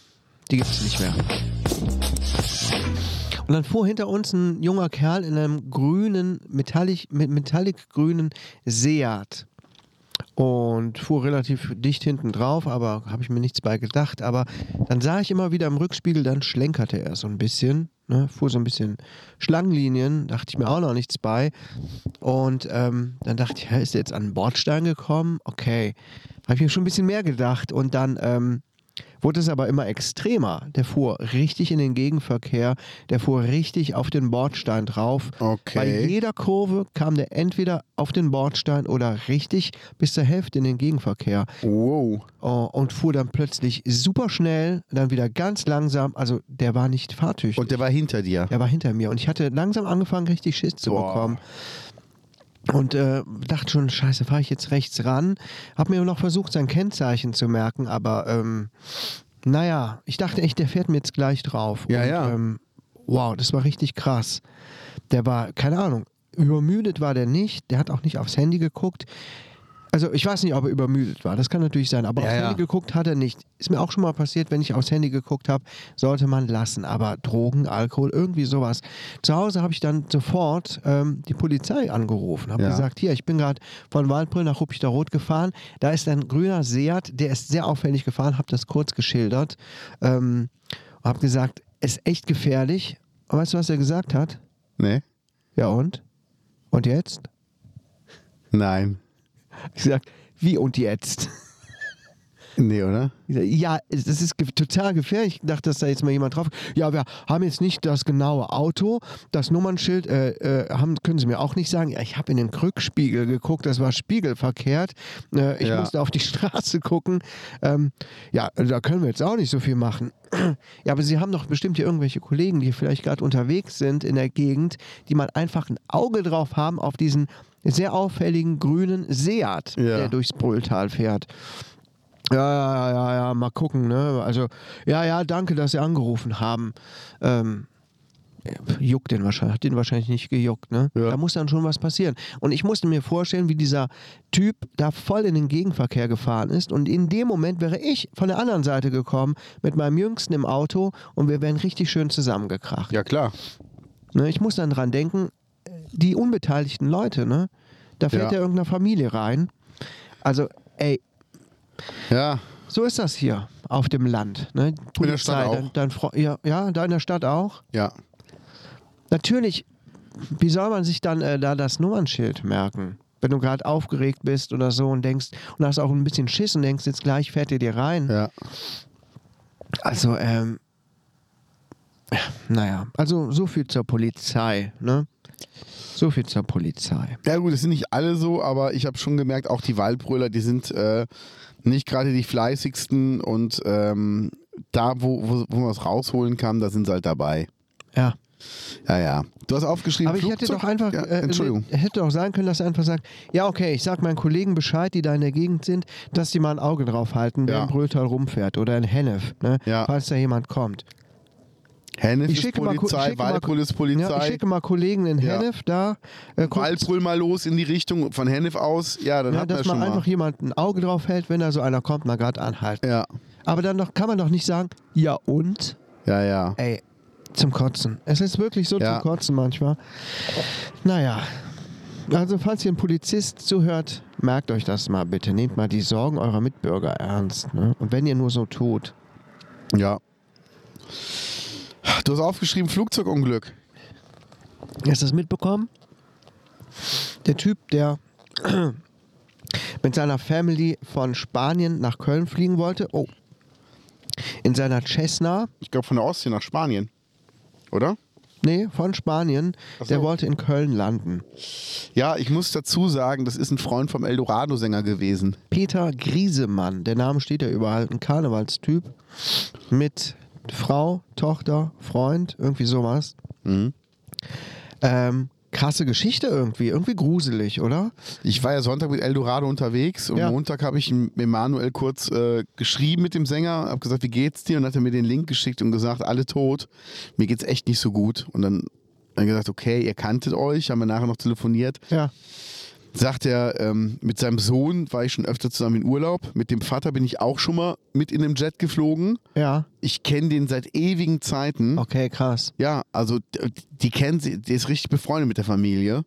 die gibt es nicht mehr. Und dann fuhr hinter uns ein junger Kerl in einem grünen, metallic, metallic grünen Seat. Und fuhr relativ dicht hinten drauf, aber habe ich mir nichts bei gedacht. Aber dann sah ich immer wieder im Rückspiegel, dann schlenkerte er so ein bisschen, ne, fuhr so ein bisschen Schlangenlinien, dachte ich mir auch noch nichts bei. Und ähm, dann dachte ich, ist er jetzt an den Bordstein gekommen? Okay. Habe ich mir schon ein bisschen mehr gedacht. Und dann ähm, wurde es aber immer extremer. Der fuhr richtig in den Gegenverkehr, der fuhr richtig auf den Bordstein drauf. Okay. Bei jeder Kurve kam der entweder auf den Bordstein oder richtig bis zur Hälfte in den Gegenverkehr. Wow. Oh, und fuhr dann plötzlich super schnell, dann wieder ganz langsam. Also der war nicht fahrtüchtig. Und der war hinter dir. Der war hinter mir und ich hatte langsam angefangen, richtig Schiss zu Boah. bekommen. Und äh, dachte schon, scheiße, fahre ich jetzt rechts ran. Hab mir noch versucht, sein Kennzeichen zu merken, aber ähm, naja, ich dachte echt, der fährt mir jetzt gleich drauf. Ja, und, ja. Ähm, wow, das war richtig krass. Der war, keine Ahnung, übermüdet war der nicht. Der hat auch nicht aufs Handy geguckt. Also ich weiß nicht, ob er übermüdet war. Das kann natürlich sein. Aber Ja, aufs ja. Handy geguckt hat er nicht. Ist mir auch schon mal passiert, wenn ich aufs Handy geguckt habe, sollte man lassen. Aber Drogen, Alkohol, irgendwie sowas. Zu Hause habe ich dann sofort ähm, die Polizei angerufen. Habe Ja. gesagt, hier, ich bin gerade von Waldbrüll nach Ruppichterroth gefahren. Da ist ein grüner Seat, der ist sehr auffällig gefahren. Habe das kurz geschildert. Ähm, habe gesagt, ist echt gefährlich. Und weißt du, was er gesagt hat? Nee? Ja und? Und jetzt? Nein. Ich sag, wie und jetzt? Nee, oder? Ja, das ist ge total gefährlich. Ich dachte, dass da jetzt mal jemand drauf. Ja, wir haben jetzt nicht das genaue Auto, das Nummernschild äh, äh, haben, können Sie mir auch nicht sagen. Ja, ich habe in den Rückspiegel geguckt, das war spiegelverkehrt. Äh, ich Ja. musste auf die Straße gucken. Ähm, ja, da können wir jetzt auch nicht so viel machen. Ja, aber Sie haben doch bestimmt hier irgendwelche Kollegen, die vielleicht gerade unterwegs sind in der Gegend, die mal einfach ein Auge drauf haben auf diesen sehr auffälligen grünen Seat, Ja. der durchs Brülltal fährt. Ja, ja, ja, ja, mal gucken, ne? Also, ja, ja, danke, dass Sie angerufen haben. Ähm, juckt den wahrscheinlich, hat den wahrscheinlich nicht gejuckt, ne? Ja. Da muss dann schon was passieren. Und ich musste mir vorstellen, wie dieser Typ da voll in den Gegenverkehr gefahren ist. Und in dem Moment wäre ich von der anderen Seite gekommen mit meinem Jüngsten im Auto und wir wären richtig schön zusammengekracht. Ja, klar. Ne? Ich muss dann dran denken, die unbeteiligten Leute, ne? Da fährt Ja. ja irgendeine Familie rein. Also, ey, Ja. so ist das hier auf dem Land. Ne? der Stadt auch. Dein, dein ja, ja, da in der Stadt auch. Ja. Natürlich, wie soll man sich dann äh, da das Nummernschild merken? Wenn du gerade aufgeregt bist oder so und denkst, und hast auch ein bisschen Schiss und denkst, jetzt gleich fährt er dir rein. Ja. Also, ähm, naja, also so viel zur Polizei, ne? So viel zur Polizei. Ja gut, es sind nicht alle so, aber ich habe schon gemerkt, auch die Waldbrüller, die sind äh, nicht gerade die fleißigsten und ähm, da, wo, wo, wo man es rausholen kann, da sind sie halt dabei. Ja. Ja, ja. Du hast aufgeschrieben, Aber ich hätte Flugzeug- doch einfach, Ja, äh, Entschuldigung. hätte doch sein können, dass er einfach sagt, ja okay, ich sag meinen Kollegen Bescheid, die da in der Gegend sind, dass die mal ein Auge drauf halten, wer Ja. im Brülltal rumfährt oder in Hennef, ne? Ja. falls da jemand kommt. Hennef Ich ist schicke mal, Ko- Polizei, schicke mal- Waldbrüll ist Ja, ich Polizei. schicke mal Kollegen in Ja. Hennef da, äh, Waldbrüll mal los in die Richtung von Hennef aus. Ja, dann ja, hat man dass schon man mal. einfach jemand ein Auge drauf hält, wenn da so einer kommt, mal gerade anhalten. Ja, Aber dann noch, kann man doch nicht sagen, ja und? ja, ja. Ey, zum Kotzen. Es ist wirklich so Ja. zum Kotzen manchmal. Naja. Also, falls ihr ein Polizist zuhört, merkt euch das mal bitte. Nehmt mal die Sorgen eurer Mitbürger ernst. Ne? Und wenn ihr nur so tut. Ja. Du hast aufgeschrieben Flugzeugunglück. Hast du das mitbekommen? Der Typ, der mit seiner Family von Spanien nach Köln fliegen wollte. Oh. In seiner Cessna. Ich glaube von der Ostsee nach Spanien. Oder? Nee, von Spanien. So. Der wollte in Köln landen. Ja, ich muss dazu sagen, das ist ein Freund vom Eldorado-Sänger gewesen. Peter Griesemann, der Name steht ja überall, ein Karnevalstyp mit Frau, Tochter, Freund, irgendwie sowas. Mhm. Ähm, krasse Geschichte irgendwie, irgendwie gruselig, oder? Ich war ja Sonntag mit Eldorado unterwegs und Ja. Montag habe ich mit Manuel kurz äh, geschrieben mit dem Sänger, habe gesagt, wie geht's dir? Und hat er mir den Link geschickt und gesagt, alle tot. Mir geht's echt nicht so gut. Und dann er gesagt, okay, ihr kanntet euch, haben wir nachher noch telefoniert. Ja. Sagt er, ähm, mit seinem Sohn war ich schon öfter zusammen in Urlaub. Mit dem Vater bin ich auch schon mal mit in einem Jet geflogen. Ja. Ich kenne den seit ewigen Zeiten. Okay, krass. Ja, also die kennen sie, der ist richtig befreundet mit der Familie.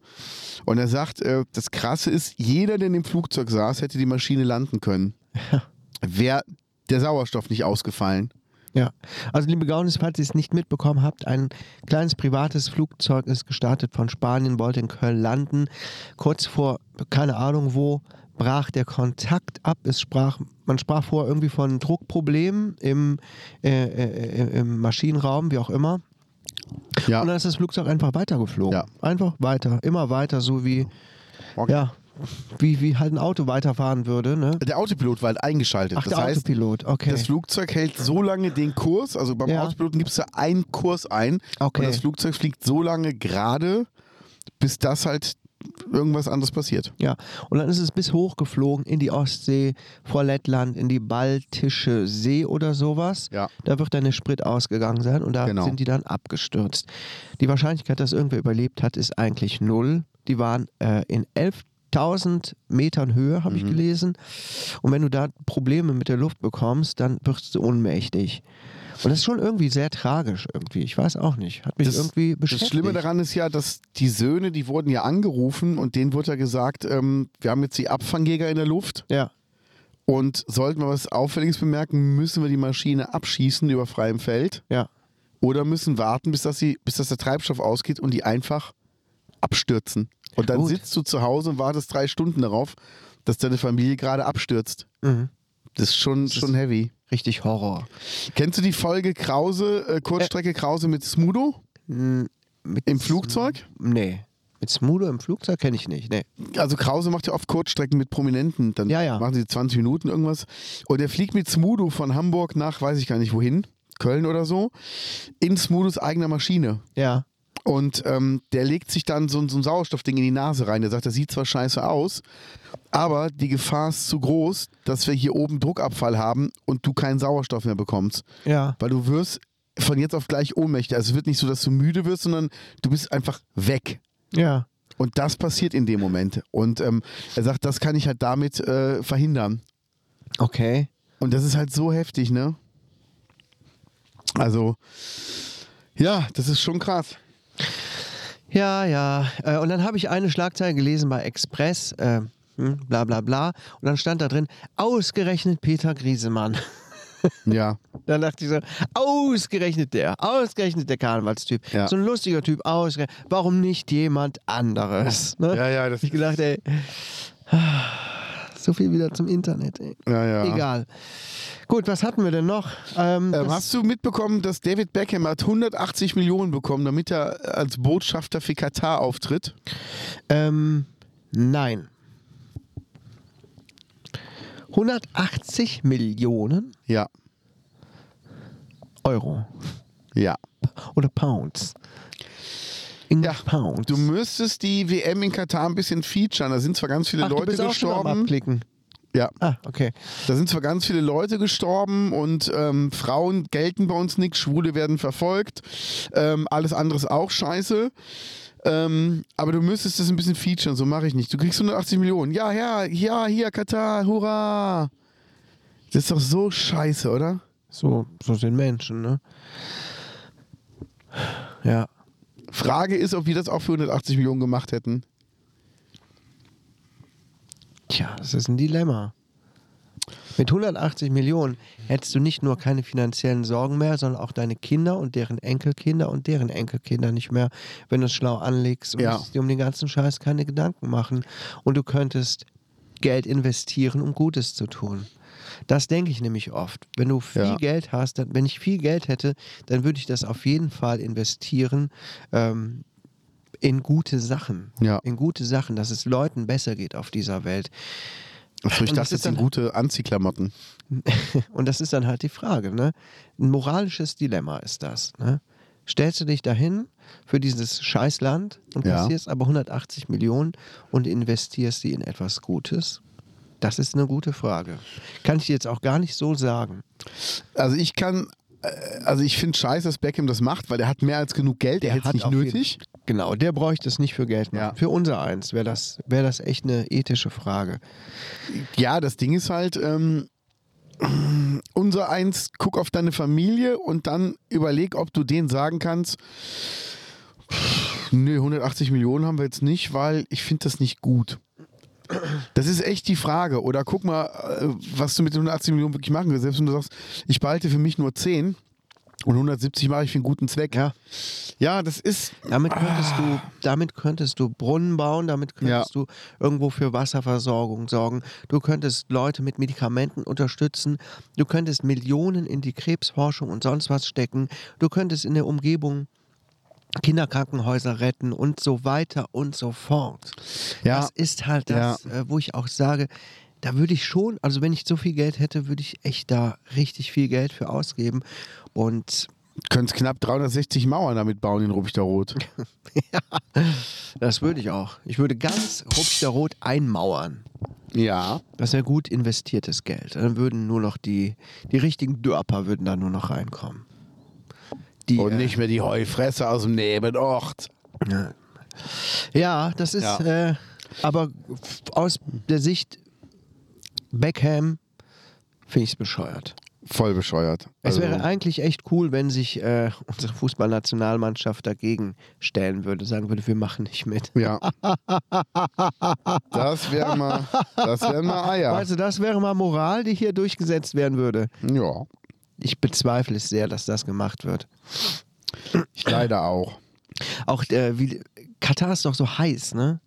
Und er sagt, äh, das Krasse ist, jeder, der in dem Flugzeug saß, hätte die Maschine landen können. Wäre der Sauerstoff nicht ausgefallen. Ja, also liebe Gaunis, falls ihr es nicht mitbekommen habt, ein kleines privates Flugzeug ist gestartet von Spanien, wollte in Köln landen. Kurz vor, keine Ahnung wo, brach der Kontakt ab. Es sprach, man sprach vor irgendwie von Druckproblemen im, äh, äh, im Maschinenraum, wie auch immer. Ja, Und dann ist das Flugzeug einfach weitergeflogen. Ja. Einfach weiter, immer weiter, so wie, Okay. ja, wie, wie halt ein Auto weiterfahren würde. Ne? der Autopilot war halt eingeschaltet. Ach, das der heißt, Autopilot, okay. das Flugzeug hält so lange den Kurs, also beim Ja. Autopiloten gibst du einen Kurs ein Okay. und das Flugzeug fliegt so lange gerade, bis das halt irgendwas anderes passiert. Ja, und dann ist es bis hoch geflogen in die Ostsee, vor Lettland, in die Baltische See oder sowas. Ja. Da wird dann der Sprit ausgegangen sein und da Genau. sind die dann abgestürzt. Die Wahrscheinlichkeit, dass irgendwer überlebt hat, ist eigentlich null. Die waren äh, in 11.000 Metern Höhe, habe ich gelesen. Und wenn du da Probleme mit der Luft bekommst, dann wirst du ohnmächtig. Und das ist schon irgendwie sehr tragisch irgendwie. Ich weiß auch nicht. Hat mich Das- irgendwie beschäftigt. Das Schlimme daran ist ja, dass die Söhne, die wurden ja angerufen und denen wurde ja gesagt, ähm, wir haben jetzt die Abfangjäger in der Luft Ja, und sollten wir was Auffälliges bemerken, müssen wir die Maschine abschießen über freiem Feld ja. oder müssen warten, bis, das sie, bis das der Treibstoff ausgeht und die einfach abstürzen. Und dann Gut. sitzt du zu Hause und wartest drei Stunden darauf, dass deine Familie gerade abstürzt. Mhm. Das ist schon, schon heavy. Richtig Horror. Kennst du die Folge Krause, äh, Kurzstrecke Krause mit Smudo Mit im Flugzeug? Nee. Mit Smudo im Flugzeug kenne ich nicht. Nee. Also Krause macht ja oft Kurzstrecken mit Prominenten. Dann Ja, ja. machen sie 20 Minuten irgendwas. Und er fliegt mit Smudo von Hamburg nach, weiß ich gar nicht wohin, Köln oder so, in Smudos eigener Maschine. Ja. Und ähm, der legt sich dann so, ein- so ein Sauerstoffding in die Nase rein. Der sagt, das sieht zwar scheiße aus, aber die Gefahr ist zu groß, dass wir hier oben Druckabfall haben und du keinen Sauerstoff mehr bekommst. Ja. Weil du wirst von jetzt auf gleich ohnmächtig. Also es wird nicht so, dass du müde wirst, sondern du bist einfach weg. Ja. Und das passiert in dem Moment. Und ähm, er sagt, das kann ich halt damit äh, verhindern. Okay. Und das ist halt so heftig, ne? Also, ja, das ist schon krass. Ja, ja. Äh, Und dann habe ich eine Schlagzeile gelesen bei Express, äh, hm, bla bla bla. Und dann stand da drin, ausgerechnet Peter Griesemann. Ja, Dann dachte ich so, ausgerechnet der, ausgerechnet der Karnevalstyp. Ja. So ein lustiger Typ, ausgerechnet. Warum nicht jemand anderes? Ne? ja, ja, das ich gedacht, ey, so viel wieder zum Internet, ey. ja, ja. Egal. Gut, was hatten wir denn noch? Ähm, Ähm, hast du mitbekommen, dass David Beckham hat 180 Millionen bekommen, damit er als Botschafter für Katar auftritt? Ähm, nein. 180 Millionen Ja, Euro ja. oder Pounds. In Ja, Pounds. Du müsstest die WM in Katar ein bisschen featuren. Da sind zwar ganz viele Ach, du Leute bist auch schon am gestorben. Ja, Ah, okay. da sind zwar ganz viele Leute gestorben und ähm, Frauen gelten bei uns nichts, Schwule werden verfolgt. Ähm, alles andere ist auch scheiße. Ähm, aber du müsstest das ein bisschen featuren, so mache ich nicht. Du kriegst 180 Millionen. Ja, ja, ja, hier, Katar, hurra! Das ist doch so scheiße, oder? So, so sind Menschen, ne? Ja. Frage ist, ob wir das auch für 180 Millionen gemacht hätten. Tja, das ist ein Dilemma. Mit 180 Millionen hättest du nicht nur keine finanziellen Sorgen mehr, sondern auch deine Kinder und deren Enkelkinder und deren Enkelkinder nicht mehr, wenn du es schlau anlegst und Ja. dir um den ganzen Scheiß keine Gedanken machen. Und du könntest Geld investieren, um Gutes zu tun. Das denke ich nämlich oft. Wenn du viel Ja. Geld hast, dann, wenn ich viel Geld hätte, dann würde ich das auf jeden Fall investieren ähm, in gute Sachen. Ja. In gute Sachen, dass es Leuten besser geht auf dieser Welt. Achso, ich das dachte, das sind gute Anziehklamotten. Und das ist dann halt die Frage, ne? Ein moralisches Dilemma ist das, ne? Stellst du dich dahin für dieses Scheißland und Ja. kassierst aber 180 Millionen und investierst sie in etwas Gutes? Das ist eine gute Frage. Kann ich dir jetzt auch gar nicht so sagen. Also ich kann, äh, also ich finde scheiße, dass Beckham das macht, weil der hat mehr als genug Geld, der Der hätte es hat nicht nötig. Genau, der bräuchte es nicht für Geld machen. Ja. Für unser eins wäre das, wär das echt eine ethische Frage. Ja, das Ding ist halt, ähm, unser eins, guck auf deine Familie und dann überleg, ob du denen sagen kannst, nee, 180 Millionen haben wir jetzt nicht, weil ich finde das nicht gut. Das ist echt die Frage. Oder guck mal, äh, was du mit den 180 Millionen wirklich machen willst. Selbst wenn du sagst, ich behalte für mich nur 10 und 170 mache ich für einen guten Zweck. Ja. Ja, das ist, Damit könntest du, damit könntest du Brunnen bauen, damit könntest du irgendwo für Wasserversorgung sorgen. Du könntest Leute mit Medikamenten unterstützen. Du könntest Millionen in die Krebsforschung und sonst was stecken. Du könntest in der Umgebung Kinderkrankenhäuser retten und so weiter und so fort. Ja. Das ist halt das, äh, wo ich auch sage, da würde ich schon, also wenn ich so viel Geld hätte, würde ich echt da richtig viel Geld für ausgeben. Und könntest knapp 360 Mauern damit bauen in Rupchterrot. das würde ich auch. Ich würde ganz Rupchterrot einmauern. Ja. Das wäre gut investiertes Geld. Dann würden nur noch die, die richtigen Dörper würden da nur noch reinkommen. Die, Und äh, nicht mehr die Heufresse aus dem Nebenort. Ja, das ist, Ja. Äh, aber aus der Sicht Beckham finde ich es bescheuert. Voll bescheuert. Es Also, wäre eigentlich echt cool, wenn sich äh, unsere Fußballnationalmannschaft dagegen stellen würde, sagen würde, wir machen nicht mit. ja. das wäre mal, das wären mal Eier. Also das wäre mal Moral, die hier durchgesetzt werden würde. Ja. Ich bezweifle es sehr, dass das gemacht wird. Ich leider auch. Auch äh, wie, Katar ist doch so heiß, ne?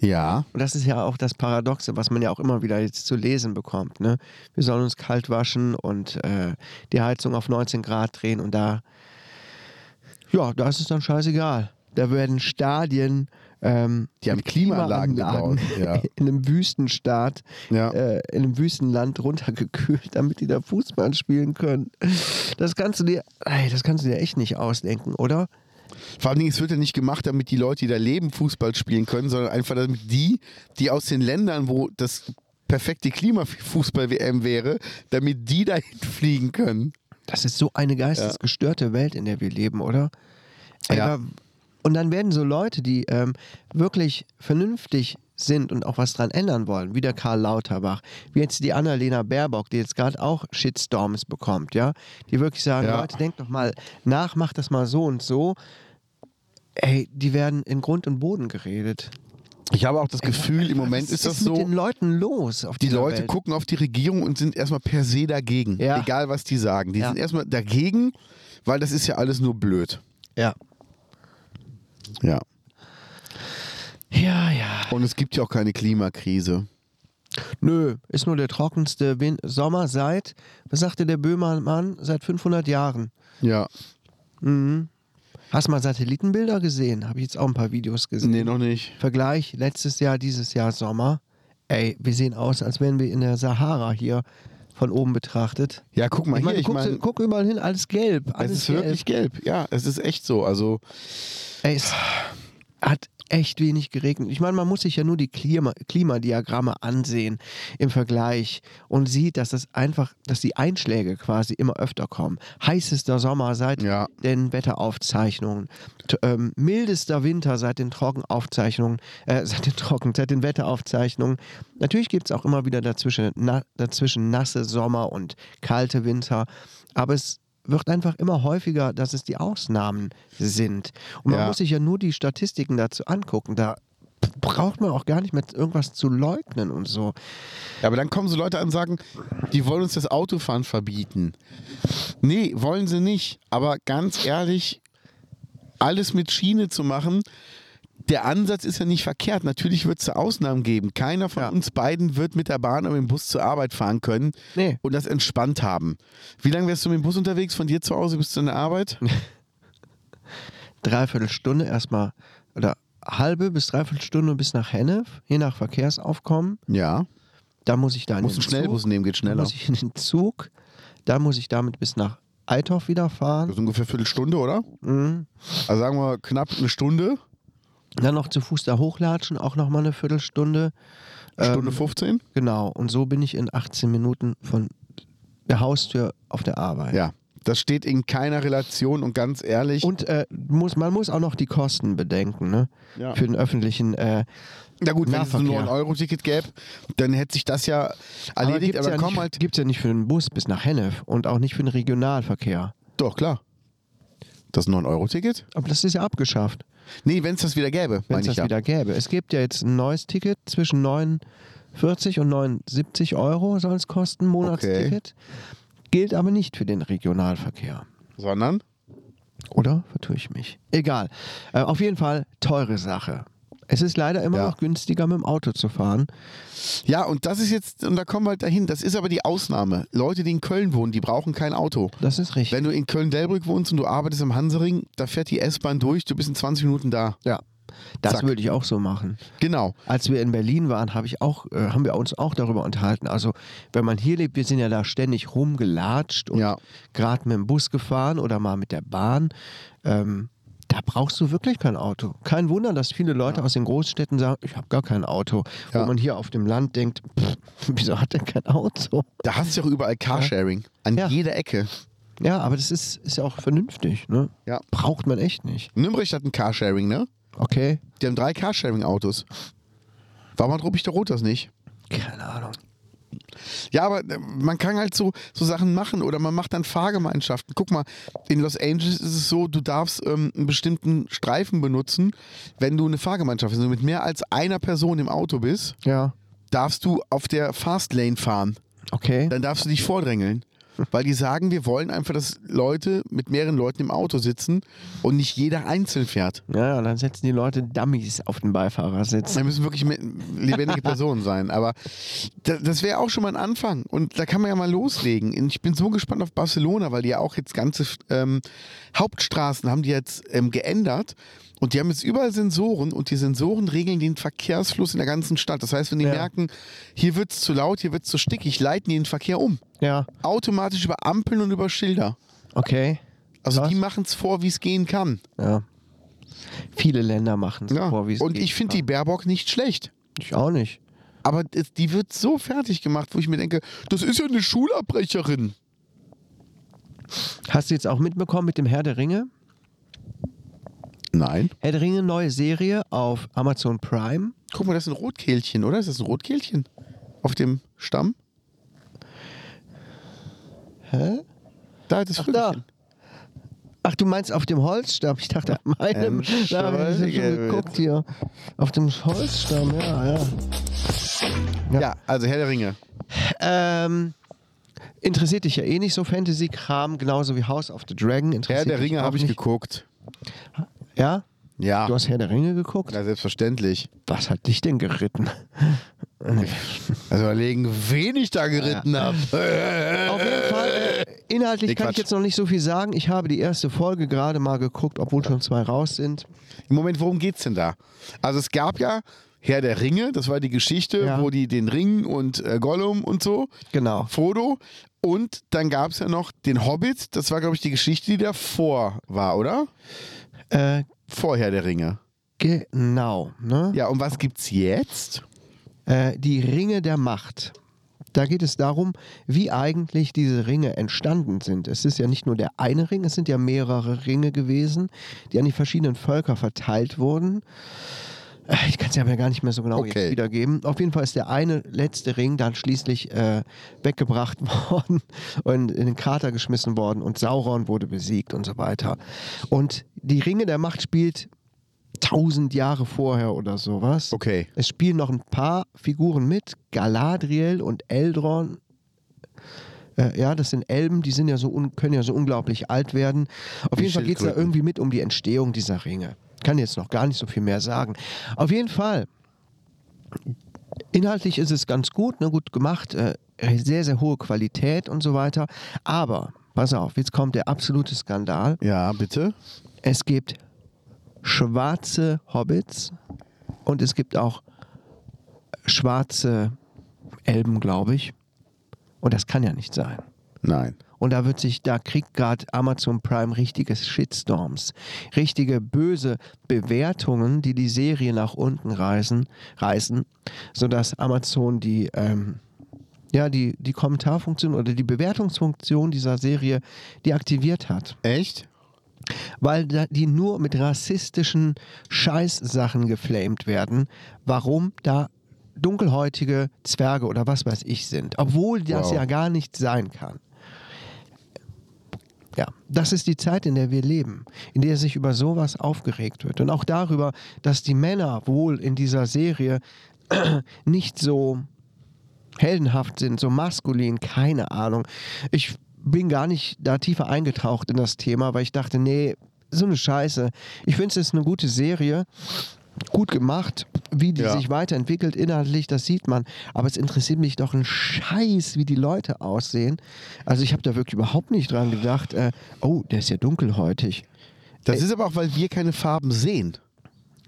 Ja. Und das ist ja auch das Paradoxe, was man ja auch immer wieder jetzt zu lesen bekommt. Ne? Wir sollen uns kalt waschen und äh, die Heizung auf 19 Grad drehen und da, ja, da ist es dann scheißegal. Da werden Stadien, ähm, Die haben Klimaanlagen Klimaanlagen gebaut, ja. in einem Wüstenstaat, Ja. äh, in einem Wüstenland runtergekühlt, damit die da Fußball spielen können. Das kannst du dir, ey, das kannst du dir echt nicht ausdenken, oder? Vor allen Dingen, es wird ja nicht gemacht, damit die Leute, die da leben, Fußball spielen können, sondern einfach damit die, die aus den Ländern, wo das perfekte Klima für Fußball-WM wäre, damit die dahin fliegen können. Das ist so eine geistesgestörte Welt, in der wir leben, oder? Ey, Ja. Und dann werden so Leute, die ähm, wirklich vernünftig sind und auch was dran ändern wollen, wie der Karl Lauterbach, wie jetzt die Annalena Baerbock, die jetzt gerade auch Shitstorms bekommt, ja, die wirklich sagen, Ja. Leute, denkt doch mal nach, macht das mal so und so. Ey, die werden in Grund und Boden geredet. Ich habe auch das Gefühl, im Moment Was ist das mit so, den Leuten los auf die Leute Welt? gucken auf die Regierung und sind erstmal per se dagegen. Ja. Egal, was die sagen. Die Ja. sind erstmal dagegen, weil das ist ja alles nur blöd. Ja. Ja. Ja, ja. Und es gibt ja auch keine Klimakrise. Nö, ist nur der trockenste Win Sommer seit, was sagte der Böhmermann, seit 500 Jahren. Ja. Hast du mal Satellitenbilder gesehen? Habe ich jetzt auch ein paar Videos gesehen. Nee, noch nicht. Vergleich, letztes Jahr, dieses Jahr Sommer. Ey, wir sehen aus, als wären wir in der Sahara hier von oben betrachtet. Ja, guck mal Ich meine, hier. Ich guck, meine, guck überall hin, alles gelb. es Alles ist wirklich gelb. Ja, es ist echt so. Also, Ey, es hat echt wenig geregnet. Ich meine, man muss sich ja nur die Klima Klimadiagramme ansehen im Vergleich und sieht, dass das einfach, dass die Einschläge quasi immer öfter kommen. Heißester Sommer seit Ja. den Wetteraufzeichnungen, ähm, mildester Winter seit den Trockenaufzeichnungen, äh, seit den Trocken, seit den Wetteraufzeichnungen. Natürlich gibt es auch immer wieder dazwischen, na, dazwischen nasse Sommer und kalte Winter, aber es wird einfach immer häufiger, dass es die Ausnahmen sind. Und man Ja. muss sich ja nur die Statistiken dazu angucken. Da braucht man auch gar nicht mehr irgendwas zu leugnen und so. Ja, aber dann kommen so Leute an und sagen, die wollen uns das Autofahren verbieten. Nee, wollen sie nicht. Aber ganz ehrlich, alles mit Schiene zu machen, der Ansatz ist ja nicht verkehrt. Natürlich wird es da Ausnahmen geben. Keiner von Ja. uns beiden wird mit der Bahn oder mit dem Bus zur Arbeit fahren können Nee. und das entspannt haben. Wie lange wärst du mit dem Bus unterwegs von dir zu Hause bis zu deiner Arbeit? dreiviertel Stunde erstmal oder halbe bis dreiviertel Stunde bis nach Hennef, je nach Verkehrsaufkommen. Ja. Da muss ich Musst in einen den Schnellbus Zug. nehmen, geht schneller. muss ich in den Zug. Dann muss ich damit bis nach Eitorf wieder Das fahren. ist ungefähr eine Viertelstunde, oder? Mhm. Also sagen wir knapp eine Stunde, Dann noch zu Fuß da hochlatschen, auch nochmal eine Viertelstunde. Stunde Ähm, 15. Genau. Und so bin ich in 18 Minuten von der Haustür auf der Arbeit. Ja, Das steht in keiner Relation und ganz ehrlich. Und äh, muss, man muss auch noch die Kosten bedenken, ne? Ja. Für den öffentlichen äh, na gut, wenn es ein Nahverkehr. 9-Euro-Ticket gäbe, dann hätte sich das ja erledigt. gibt's Aber, ja komm nicht, halt. gibt's ja nicht für den Bus bis nach Hennef und auch nicht für den Regionalverkehr. Doch, klar. Das 9-Euro-Ticket? Aber das ist ja abgeschafft, Nee, wenn es das wieder gäbe, wenn meine es ich das ja. wieder gäbe. Es gibt ja jetzt ein neues Ticket zwischen 49 und 79 Euro soll es kosten, Monatsticket. Gilt aber nicht für den Regionalverkehr. Sondern? Oder vertue ich mich? Egal. Äh, auf jeden Fall teure Sache. Es ist leider immer Ja. noch günstiger, mit dem Auto zu fahren. Ja, und das ist jetzt, und da kommen wir halt dahin, das ist aber die Ausnahme. Leute, die in Köln wohnen, die brauchen kein Auto. Das ist richtig. Wenn du in Köln-Delbrück wohnst und du arbeitest am Hansering, da fährt die S-Bahn durch, du bist in 20 Minuten da. ja. Das Zack. würde ich auch so machen. Genau. Als wir in Berlin waren, habe ich auch, äh, haben wir uns auch darüber unterhalten. Also, wenn man hier lebt, wir sind ja da ständig rumgelatscht und Ja. gerade mit dem Bus gefahren oder mal mit der Bahn. Ähm, da brauchst du wirklich kein Auto. Kein Wunder, dass viele Leute aus den Großstädten sagen, ich habe gar kein Auto. Ja. Wo man hier auf dem Land denkt, pff, wieso hat er kein Auto? Da hast du ja auch überall Carsharing. An Ja. jeder Ecke. Ja, aber das ist, ist ja auch vernünftig. Ne? Ja. Braucht man echt nicht. Nürnberg hat ein Carsharing, ne? Okay? Die haben drei Carsharing-Autos. Warum hat Rupich der Rot das nicht? Keine Ahnung. Ja, aber äh, man kann halt so, so Sachen machen oder man macht dann Fahrgemeinschaften. Guck mal, in Los Angeles ist es so, du darfst ähm, einen bestimmten Streifen benutzen, wenn du eine Fahrgemeinschaft bist. Wenn du mit mehr als einer Person im Auto bist, Ja. darfst du auf der Fastlane fahren. Okay. Dann darfst du dich vordrängeln. Weil die sagen, wir wollen einfach, dass Leute mit mehreren Leuten im Auto sitzen und nicht jeder einzeln fährt. Ja, ja, dann setzen die Leute Dummies auf den Beifahrersitz. Da müssen wirklich lebendige Personen sein. Aber da, das wäre auch schon mal ein Anfang. Und da kann man ja mal loslegen. Und Ich bin so gespannt auf Barcelona, weil die ja auch jetzt ganze ähm, Hauptstraßen haben die jetzt ähm, geändert. Und die haben jetzt überall Sensoren und die Sensoren regeln den Verkehrsfluss in der ganzen Stadt. Das heißt, wenn die Ja. merken, hier wird es zu laut, hier wird es zu stickig, leiten die den Verkehr um. Ja, Automatisch über Ampeln und über Schilder. okay. Also Krass. die machen es vor, wie es gehen kann. Ja. Viele Länder machen es Ja. vor, wie es und geht. ich finde die Baerbock nicht schlecht. Ich auch nicht. Aber die wird so fertig gemacht, wo ich mir denke, das ist ja eine Schulabbrecherin. Hast du jetzt auch mitbekommen mit dem Herr der Ringe? Nein. Herr der Ringe, neue Serie auf Amazon Prime. Guck mal, das ist ein Rotkehlchen, oder? Ist das ein Rotkehlchen? Auf dem Stamm? Hä? Da, das Ach, Vögelchen. Ach, du meinst auf dem Holzstamm? Ich dachte, an meinem. Ähm, da habe ich schon geguckt hier. Auf dem Holzstamm, ja, ja. Ja. also Herr der Ringe. Ähm, interessiert dich ja eh nicht so Fantasy-Kram, genauso wie House of the Dragon. Herr Interessiert der dich Ringe habe ich geguckt. Ja? Ja. Du hast Herr der Ringe geguckt? ja, selbstverständlich. Was hat dich denn geritten? Also überlegen, wen ich da geritten habe. Auf jeden Fall, äh, inhaltlich Nee, kann ich jetzt noch nicht so viel sagen. Ich habe die erste Folge gerade mal geguckt, obwohl schon zwei raus sind. Im Moment, worum geht's denn da? Also es gab ja Herr der Ringe, das war die Geschichte, Ja. wo die den Ring und äh, Gollum und so, Genau. Frodo. Und dann gab es ja noch den Hobbit, das war, glaube ich, die Geschichte, die davor war, oder? Äh, Vor Herr der Ringe. genau. Ne? Ja, und was gibt's jetzt? Äh, die Ringe der Macht. Da geht es darum, wie eigentlich diese Ringe entstanden sind. Es ist ja nicht nur der eine Ring, es sind ja mehrere Ringe gewesen, die an die verschiedenen Völker verteilt wurden. Ich kann es ja aber gar nicht mehr so genau Okay. wiedergeben. Auf jeden Fall ist der eine letzte Ring dann schließlich äh, weggebracht worden und in den Krater geschmissen worden und Sauron wurde besiegt und so weiter. Und die Ringe der Macht spielt tausend Jahre vorher oder sowas. Okay. Es spielen noch ein paar Figuren mit, Galadriel und Eldron. Äh, ja, das sind Elben, die sind ja so können ja so unglaublich alt werden. Auf Wie jeden Fall geht es da irgendwie mit um die Entstehung dieser Ringe. Kann jetzt noch gar nicht so viel mehr sagen. Auf jeden Fall, inhaltlich ist es ganz gut, ne, gut gemacht, äh, sehr, sehr hohe Qualität und so weiter. Aber, pass auf, jetzt kommt der absolute Skandal. Ja, bitte. Es gibt schwarze Hobbits und es gibt auch schwarze Elben, glaube ich. Und das kann ja nicht sein. Nein. Und da wird sich, da kriegt gerade Amazon Prime richtige Shitstorms, richtige böse Bewertungen, die die Serie nach unten reißen, reißen sodass Amazon die ähm, ja, die, die Kommentarfunktion oder die Bewertungsfunktion dieser Serie deaktiviert hat. Echt? Weil die nur mit rassistischen Scheißsachen geflamed werden, warum da dunkelhäutige Zwerge oder was weiß ich sind. Obwohl das Wow. ja gar nicht sein kann. Ja, das ist die Zeit, in der wir leben, in der sich über sowas aufgeregt wird. Und auch darüber, dass die Männer wohl in dieser Serie nicht so heldenhaft sind, so maskulin, keine Ahnung. Ich bin gar nicht da tiefer eingetaucht in das Thema, weil ich dachte, nee, so eine Scheiße. Ich finde es ist eine gute Serie, gut gemacht, wie die Ja. sich weiterentwickelt inhaltlich, das sieht man. Aber es interessiert mich doch ein Scheiß, wie die Leute aussehen. Also ich habe da wirklich überhaupt nicht dran gedacht, äh, oh, der ist ja dunkelhäutig. Das ist aber auch, weil wir keine Farben sehen.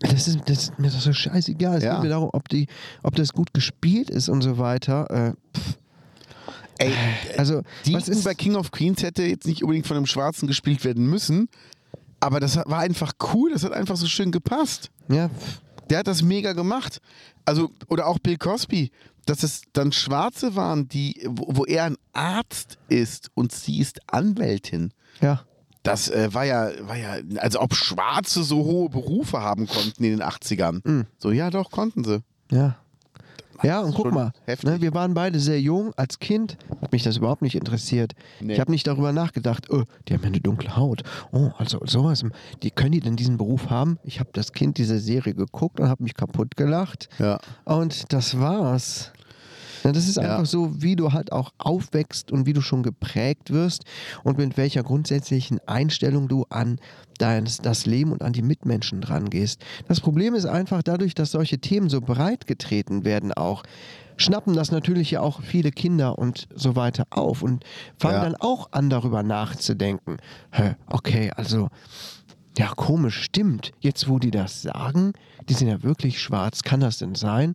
Das ist, das ist mir doch so scheißegal. Es Ja. geht mir darum, ob, die, ob das gut gespielt ist und so weiter. Äh, pff. Ey, also, die was ist bei King of Queens hätte jetzt nicht unbedingt von einem Schwarzen gespielt werden müssen. Aber das war einfach cool, das hat einfach so schön gepasst. Ja. Der hat das mega gemacht. Also, oder auch Bill Cosby, dass es dann Schwarze waren, die, wo, wo er ein Arzt ist und sie ist Anwältin. ja. Das äh, war ja, war ja, als ob Schwarze so hohe Berufe haben konnten in den 80ern. Mhm. So, ja, doch, konnten sie. Ja. Ja, und guck mal, ne, wir waren beide sehr jung. Als Kind hat mich das überhaupt nicht interessiert. Nee. Ich habe nicht darüber nachgedacht, oh, die haben ja eine dunkle Haut. Oh, also sowas. Die können die denn diesen Beruf haben? Ich habe das Kind diese Serie geguckt und habe mich kaputt gelacht. Ja. Und das war's. Ja, das ist Ja. einfach so, wie du halt auch aufwächst und wie du schon geprägt wirst und mit welcher grundsätzlichen Einstellung du an dein, das Leben und an die Mitmenschen dran gehst. Das Problem ist einfach dadurch, dass solche Themen so breit getreten werden auch, schnappen das natürlich ja auch viele Kinder und so weiter auf und fangen Ja. dann auch an, darüber nachzudenken. Hä, okay, also ja, komisch, stimmt. Jetzt, wo die das sagen, die sind ja wirklich schwarz. Kann das denn sein?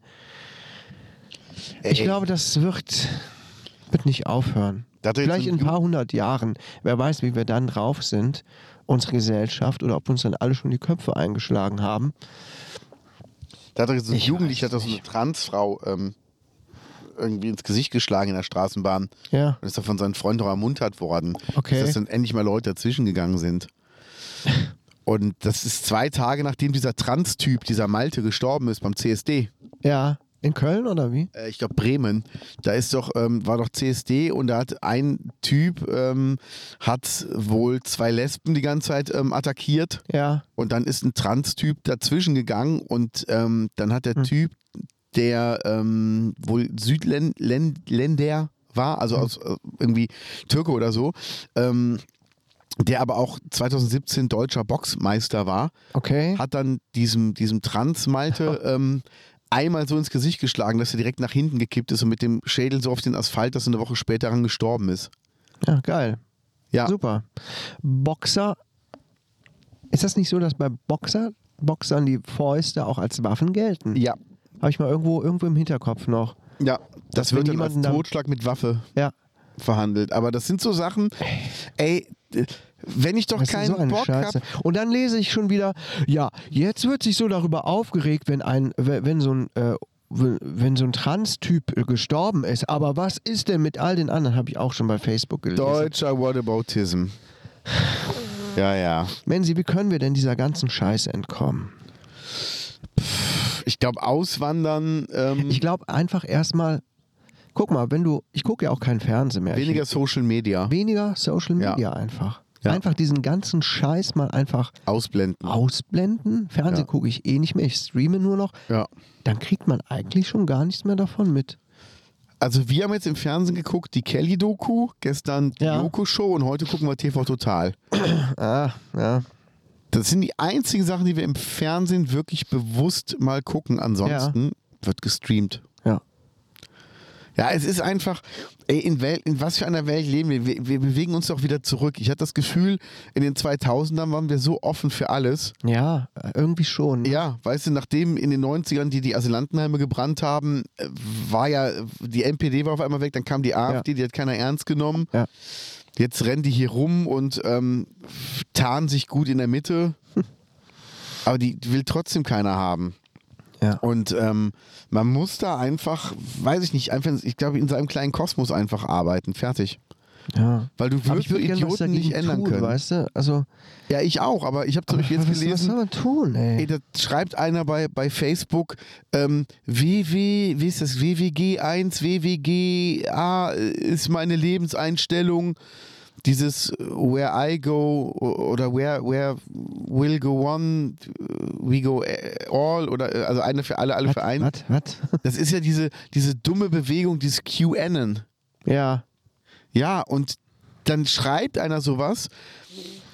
Ich glaube, das wird, wird nicht aufhören. Vielleicht in ein paar hundert Jahren. Wer weiß, wie wir dann drauf sind, unsere Gesellschaft, oder ob uns dann alle schon die Köpfe eingeschlagen haben. Da hat so ein Ich Jugendlicher, weiß hat doch so eine. Transfrau ähm, irgendwie ins Gesicht geschlagen in der Straßenbahn. Ja. Und ist da von seinen Freunden auch ermuntert worden. Okay. Dass dann endlich mal Leute dazwischen gegangen sind. Und das ist zwei Tage nachdem dieser Trans-Typ, dieser Malte, gestorben ist beim CSD. Ja. In Köln oder wie? Äh, ich glaube Bremen. Da ist doch, ähm, war doch CSD und da hat ein Typ ähm, hat wohl zwei Lesben die ganze Zeit ähm, attackiert. Ja. Und dann ist ein Trans-Typ dazwischen gegangen und ähm, dann hat Hm. der Typ, der ähm, wohl Südländer war, Hm. also aus äh, irgendwie Türke oder so, ähm, der aber auch 2017 deutscher Boxmeister war, Okay. hat dann diesem, diesem Trans-Malte ähm, einmal so ins Gesicht geschlagen, dass er direkt nach hinten gekippt ist und mit dem Schädel so auf den Asphalt, dass er eine Woche später daran gestorben ist. Ja, geil. Ja, Super. Boxer. Ist das nicht so, dass bei Boxer, Boxern die Fäuste auch als Waffen gelten? ja, Habe ich mal irgendwo, irgendwo im Hinterkopf noch. ja. Das wird dann als Totschlag mit Waffe Ja. verhandelt. Aber das sind so Sachen, ey, d- wenn ich doch Das keinen so Bock Scheiße. habe. Und dann lese ich schon wieder, ja, jetzt wird sich so darüber aufgeregt, wenn ein, wenn so ein, äh, wenn so ein Trans-Typ äh, gestorben ist. Aber was ist denn mit all den anderen? Habe ich auch schon bei Facebook gelesen. Deutscher Whataboutism. Ja, ja. Menzi, wie können wir denn dieser ganzen Scheiße entkommen? Ich glaube, auswandern, ähm, Ich glaube einfach erstmal, guck mal, wenn du, ich gucke ja auch kein Fernsehen mehr. weniger Social Media weniger Social Ja. Media einfach. Ja. Einfach diesen ganzen Scheiß mal einfach ausblenden. ausblenden. Fernsehen Ja. gucke ich eh nicht mehr, ich streame nur noch. Ja. Dann kriegt man eigentlich schon gar nichts mehr davon mit. Also wir haben jetzt im Fernsehen geguckt, die Kelly-Doku, gestern die Ja. Doku-Show und heute gucken wir TV Total. Ah, ja. Das sind die einzigen Sachen, die wir im Fernsehen wirklich bewusst mal gucken. Ansonsten wird gestreamt. Ja. Ja, es ist einfach, ey, in, Welt, in was für einer Welt leben wir? wir? Wir bewegen uns doch wieder zurück. Ich hatte das Gefühl, in den 2000ern waren wir so offen für alles. Ja, irgendwie schon. Ja, weißt du, nachdem in den 90ern die die Asylantenheime gebrannt haben, äh, war ja, die NPD war auf einmal weg, dann kam die AfD, die hat keiner ernst genommen. Ja. Jetzt rennen die hier rum und ähm, tarnen sich gut in der Mitte. Aber die will trotzdem keiner haben. Ja. Und ähm, man muss da einfach, weiß ich nicht, einfach, ich glaube, in seinem kleinen Kosmos einfach arbeiten. Fertig. ja. Weil du Aber wirst ich würde so gerne was Idioten nicht ändern tun, können. weißt du? Also, Ja, ich auch, aber ich habe zum Beispiel jetzt was, was gelesen. soll man tun, ey? Ey, da schreibt einer bei, bei Facebook, ähm, WW, wie ist das, WWG1, WWGA ist meine Lebenseinstellung. Dieses äh, Where I go oder Where, where will go on, we go all oder äh, also eine für alle, alle für einen. Was? Was? Das ist ja diese, diese dumme Bewegung, dieses QAnon. Ja. Ja, und dann schreibt einer sowas,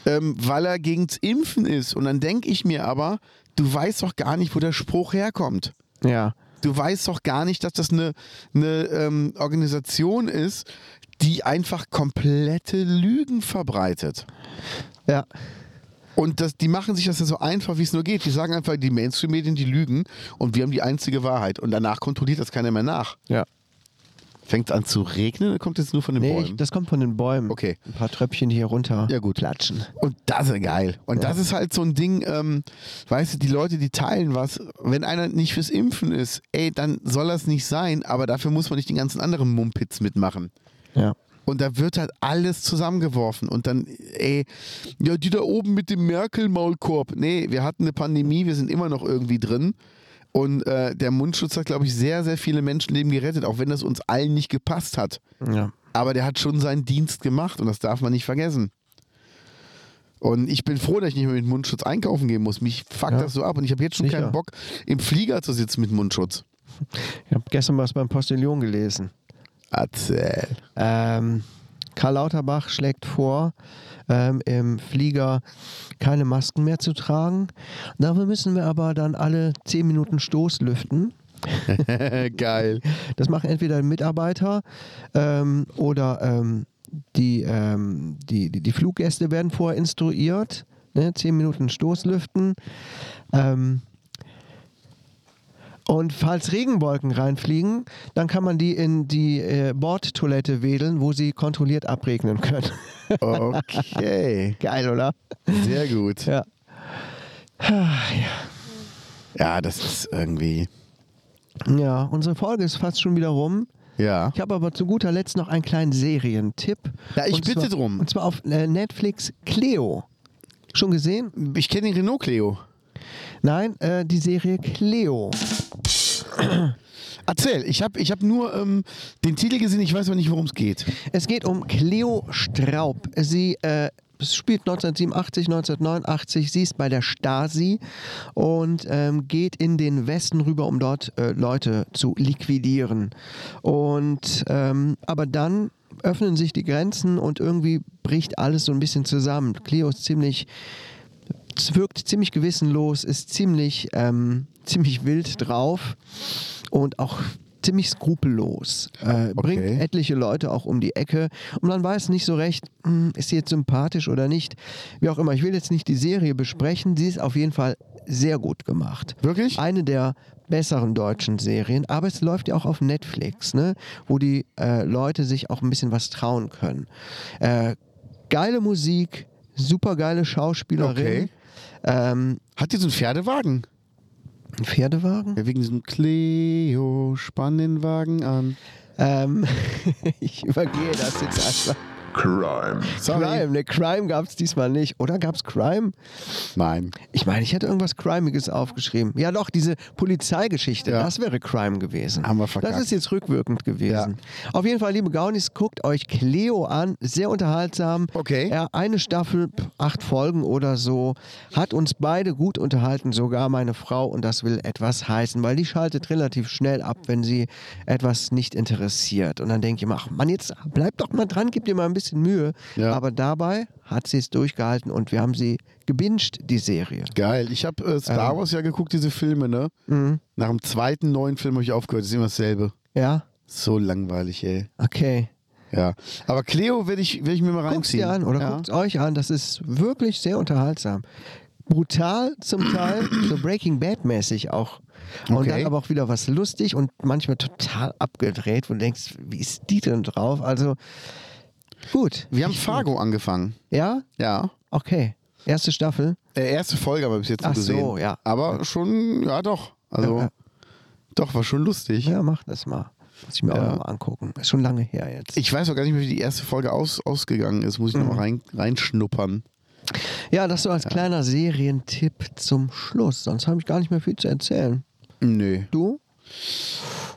ähm, weil er gegens Impfen ist. Und dann denke ich mir aber, du weißt doch gar nicht, wo der Spruch herkommt. Ja. Du weißt doch gar nicht, dass das eine, eine ähm, Organisation ist, die einfach komplette Lügen verbreitet. Ja. Und das, die machen sich das ja so einfach, wie es nur geht. Die sagen einfach, die Mainstream-Medien, die lügen und wir haben die einzige Wahrheit. Und danach kontrolliert das keiner mehr nach. Ja. Fängt es an zu regnen oder kommt es nur von den Nee, Bäumen? ich, das kommt von den Bäumen. Okay. Ein paar Tröpfchen, hier runter Ja, gut. klatschen. Und das ist geil. Und das ist halt so ein Ding, ähm, weißt du, die Leute, die teilen was. Wenn einer nicht fürs Impfen ist, ey, dann soll das nicht sein, aber dafür muss man nicht den ganzen anderen Mumpitz mitmachen. Ja. Und da wird halt alles zusammengeworfen. Und dann, ey, ja, die da oben mit dem Merkel-Maulkorb. Nee, wir hatten eine Pandemie, wir sind immer noch irgendwie drin. Und äh, der Mundschutz hat, glaube ich, sehr, sehr viele Menschenleben gerettet, auch wenn das uns allen nicht gepasst hat. Ja. Aber der hat schon seinen Dienst gemacht und das darf man nicht vergessen. Und ich bin froh, dass ich nicht mehr mit Mundschutz einkaufen gehen muss. Mich fuckt Ja. das so ab und ich habe jetzt schon Sicher. keinen Bock, im Flieger zu sitzen mit Mundschutz. Ich habe gestern was beim Postillon gelesen. Erzähl. Ähm, Karl Lauterbach schlägt vor, ähm, im Flieger keine Masken mehr zu tragen. Dafür müssen wir aber dann alle 10 Minuten Stoßlüften. Geil. Das machen entweder Mitarbeiter ähm, oder ähm, die, ähm, die, die, die Fluggäste werden vorher instruiert. Ne? 10 Minuten Stoßlüften. Ähm, und falls Regenwolken reinfliegen, dann kann man die in die äh, Bordtoilette wedeln, wo sie kontrolliert abregnen können. Okay. Geil, oder? Sehr gut. Ja. Ja, das ist irgendwie. Ja, unsere Folge ist fast schon wieder rum. Ja. Ich habe aber zu guter Letzt noch einen kleinen Serientipp. Ja, ich Und bitte zwar, drum. Und zwar auf äh, Netflix Cleo. Schon gesehen? Ich kenne den Renault Cleo. Nein, äh, die Serie Cleo. Erzähl, ich habe ich hab nur ähm, den Titel gesehen, ich weiß aber nicht, worum es geht. Es geht um Cleo Straub. Sie äh, spielt 1987, 1989. Sie ist bei der Stasi und ähm, geht in den Westen rüber, um dort äh, Leute zu liquidieren. Und ähm, aber dann öffnen sich die Grenzen und irgendwie bricht alles so ein bisschen zusammen. Cleo ist ziemlich es wirkt ziemlich gewissenlos, ist ziemlich, ähm, ziemlich wild drauf und auch ziemlich skrupellos. Äh, Bringt etliche Leute auch um die Ecke und man weiß nicht so recht, hm, ist sie jetzt sympathisch oder nicht. Wie auch immer, ich will jetzt nicht die Serie besprechen, sie ist auf jeden Fall sehr gut gemacht. Wirklich? Eine der besseren deutschen Serien, aber es läuft ja auch auf Netflix, ne? wo die äh, Leute sich auch ein bisschen was trauen können. Äh, geile Musik, super geile Schauspielerin. Okay. Ähm, Hat die so einen Pferdewagen? ein Pferdewagen? Ja, wegen diesem Cleo, spann den Wagen an. Ähm, ich übergehe das jetzt einfach. Crime. Sorry. Crime, ne, Crime gab es diesmal nicht. Oder gab es Crime? Nein. Ich meine, ich hätte irgendwas Crimiges aufgeschrieben. Ja, doch, diese Polizeigeschichte, Ja. das wäre Crime gewesen. Haben wir verkackt. Das ist jetzt rückwirkend gewesen. Auf jeden Fall, liebe Gaunis, guckt euch Cleo an. Sehr unterhaltsam. Okay. Ja, eine Staffel, acht Folgen oder so. Hat uns beide gut unterhalten, sogar meine Frau. Und das will etwas heißen, weil die schaltet relativ schnell ab, wenn sie etwas nicht interessiert. Und dann denke ich immer, ach Mann, jetzt bleib doch mal dran, gib dir mal ein bisschen Mühe. Ja. Aber dabei hat sie es durchgehalten und wir haben sie gebinged, die Serie. Geil. Ich habe äh, Star Wars ja geguckt, diese Filme, ne? Nach dem zweiten neuen Film habe ich aufgehört. Das ist immer dasselbe. Ja? So langweilig, ey. Okay. Ja. Aber Cleo werde ich, werd ich mir mal Guckt reinziehen. ihr an oder ja. guckt es euch an. Das ist wirklich sehr unterhaltsam. Brutal zum Teil, so Breaking Bad mäßig auch. Und Okay. dann aber auch wieder was lustig und manchmal total abgedreht, wo du denkst, wie ist die denn drauf? Also gut. Wir haben Fargo angefangen. Ja? Ja. Okay. Erste Staffel. Äh, erste Folge aber bis jetzt Ach nur gesehen. so, ja. Aber schon, ja doch. Also, Ja, ja. doch, war schon lustig. Ja, mach das mal. Muss ich mir Ja. auch noch mal angucken. Ist schon lange her jetzt. Ich weiß auch gar nicht mehr, wie die erste Folge aus, ausgegangen ist. Muss ich Mhm. noch mal rein, reinschnuppern. ja, das so als kleiner Serientipp zum Schluss. Sonst habe ich gar nicht mehr viel zu erzählen. Nö. Du?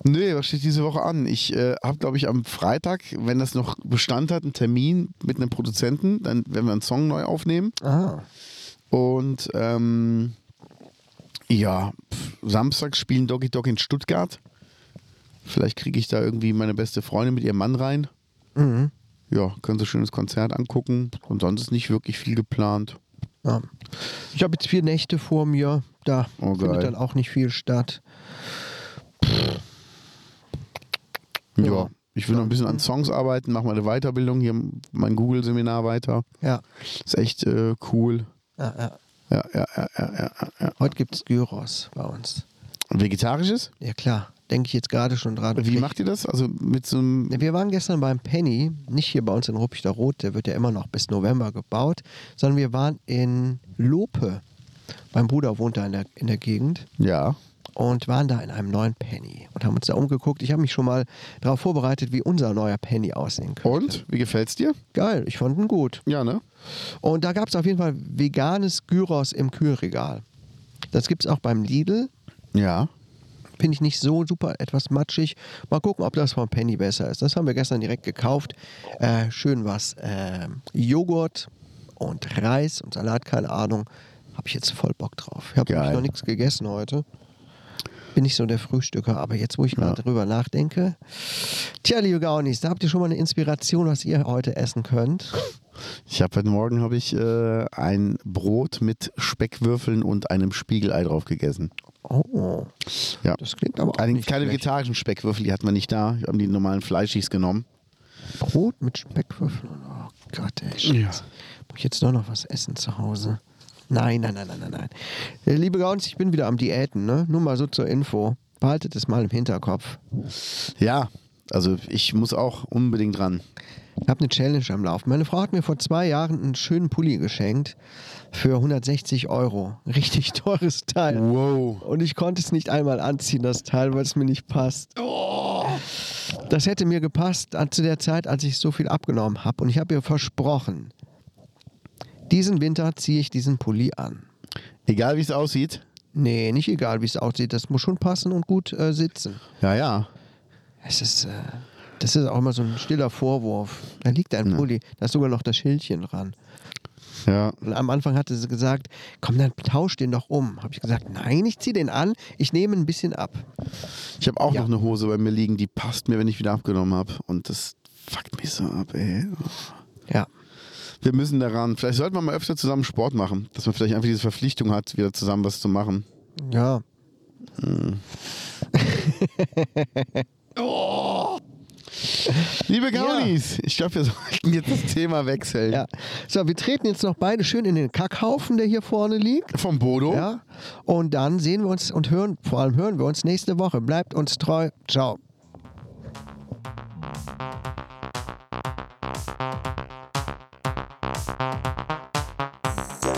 Nö, was steht diese Woche an? Ich äh, habe, glaube ich, am Freitag, wenn das noch Bestand hat, einen Termin mit einem Produzenten. Dann werden wir einen Song neu aufnehmen. Ah. Und ähm, ja, Samstag spielen Doggy Dog in Stuttgart. Vielleicht kriege ich da irgendwie meine beste Freundin mit ihrem Mann rein. Mhm. Ja, können Sie ein schönes Konzert angucken. Und sonst ist nicht wirklich viel geplant. Ja. Ich habe jetzt vier Nächte vor mir. Da Oh, findet geil. dann auch nicht viel statt. Ja. Ja. Ich will noch ein bisschen an Songs arbeiten, mache meine Weiterbildung hier, mein Google-Seminar weiter. Ja. Ist echt äh, cool. ja, ja. Ja, ja, ja, ja, ja. Heute gibt es Gyros bei uns. Vegetarisches? Ja klar, denke ich jetzt gerade schon dran. Wie macht ihr das? Also mit so einem. Wir waren gestern beim Penny, nicht hier bei uns in Ruppichter Rot, der wird ja immer noch bis November gebaut, sondern wir waren in Lope. Mein Bruder wohnt da in der, in der Gegend Ja. Und waren da in einem neuen Penny und haben uns da umgeguckt. Ich habe mich schon mal darauf vorbereitet, wie unser neuer Penny aussehen könnte. Und? Wie gefällt's dir? Geil, ich fand ihn gut. Ja, ne? Und da gab es auf jeden Fall veganes Gyros im Kühlregal. Das gibt es auch beim Lidl. Ja. Finde ich nicht so super, etwas matschig. Mal gucken, ob das vom Penny besser ist. Das haben wir gestern direkt gekauft. Äh, schön was. ähm, Joghurt und Reis und Salat, keine Ahnung. Habe ich jetzt voll Bock drauf. Ich habe noch nichts gegessen heute. Bin nicht so der Frühstücker, aber jetzt, wo ich mal drüber nachdenke. Tja, liebe Gaunis, da habt ihr schon mal eine Inspiration, was ihr heute essen könnt. Ich habe heute Morgen habe ich äh, ein Brot mit Speckwürfeln und einem Spiegelei drauf gegessen. Oh, Ja. das klingt aber auch Allerdings nicht keine schlecht. vegetarischen Speckwürfel, die hatten wir nicht da. Wir haben die normalen Fleischis genommen. Brot mit Speckwürfeln. Oh Gott, ey. Scheiße. Ja. Muss ich jetzt doch noch was essen zu Hause? Nein, nein, nein, nein, nein, nein. Äh, Liebe Gauns, ich bin wieder am Diäten, ne? Nur mal so zur Info. Behaltet es mal im Hinterkopf. Ja, also ich muss auch unbedingt ran. Ich habe eine Challenge am Laufen. Meine Frau hat mir vor zwei Jahren einen schönen Pulli geschenkt für 160 Euro. Richtig teures Teil. Wow. Und ich konnte es nicht einmal anziehen, das Teil, weil es mir nicht passt. Das hätte mir gepasst an- zu der Zeit, als ich so viel abgenommen habe. Und ich habe ihr versprochen, diesen Winter ziehe ich diesen Pulli an. Egal wie es aussieht. Nee, nicht egal, wie es aussieht. Das muss schon passen und gut äh, sitzen. Ja, ja. Es ist, äh, das ist auch immer so ein stiller Vorwurf. Da liegt ein Pulli, da ist sogar noch das Schildchen dran. Ja. Und am Anfang hatte sie gesagt, komm, dann tausch den doch um. Habe ich gesagt, nein, ich ziehe den an, ich nehme ein bisschen ab. Ich habe auch Ja. noch eine Hose bei mir liegen, die passt mir, wenn ich wieder abgenommen habe. Und das fuckt mich so ab, ey. Ja. Wir müssen daran. Vielleicht sollten wir mal öfter zusammen Sport machen. Dass man vielleicht einfach diese Verpflichtung hat, wieder zusammen was zu machen. Ja. Liebe Gaunis, ich glaube, wir sollten jetzt das Thema wechseln. Ja. So, wir treten jetzt noch beide schön in den Kackhaufen, der hier vorne liegt. Vom Bodo. Ja. Und dann sehen wir uns und hören, vor allem hören wir uns nächste Woche. Bleibt uns treu. Ciao.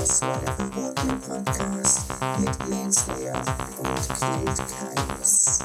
Manslayer Verbotenen Podcast mit Manslayer und Killed Kindness.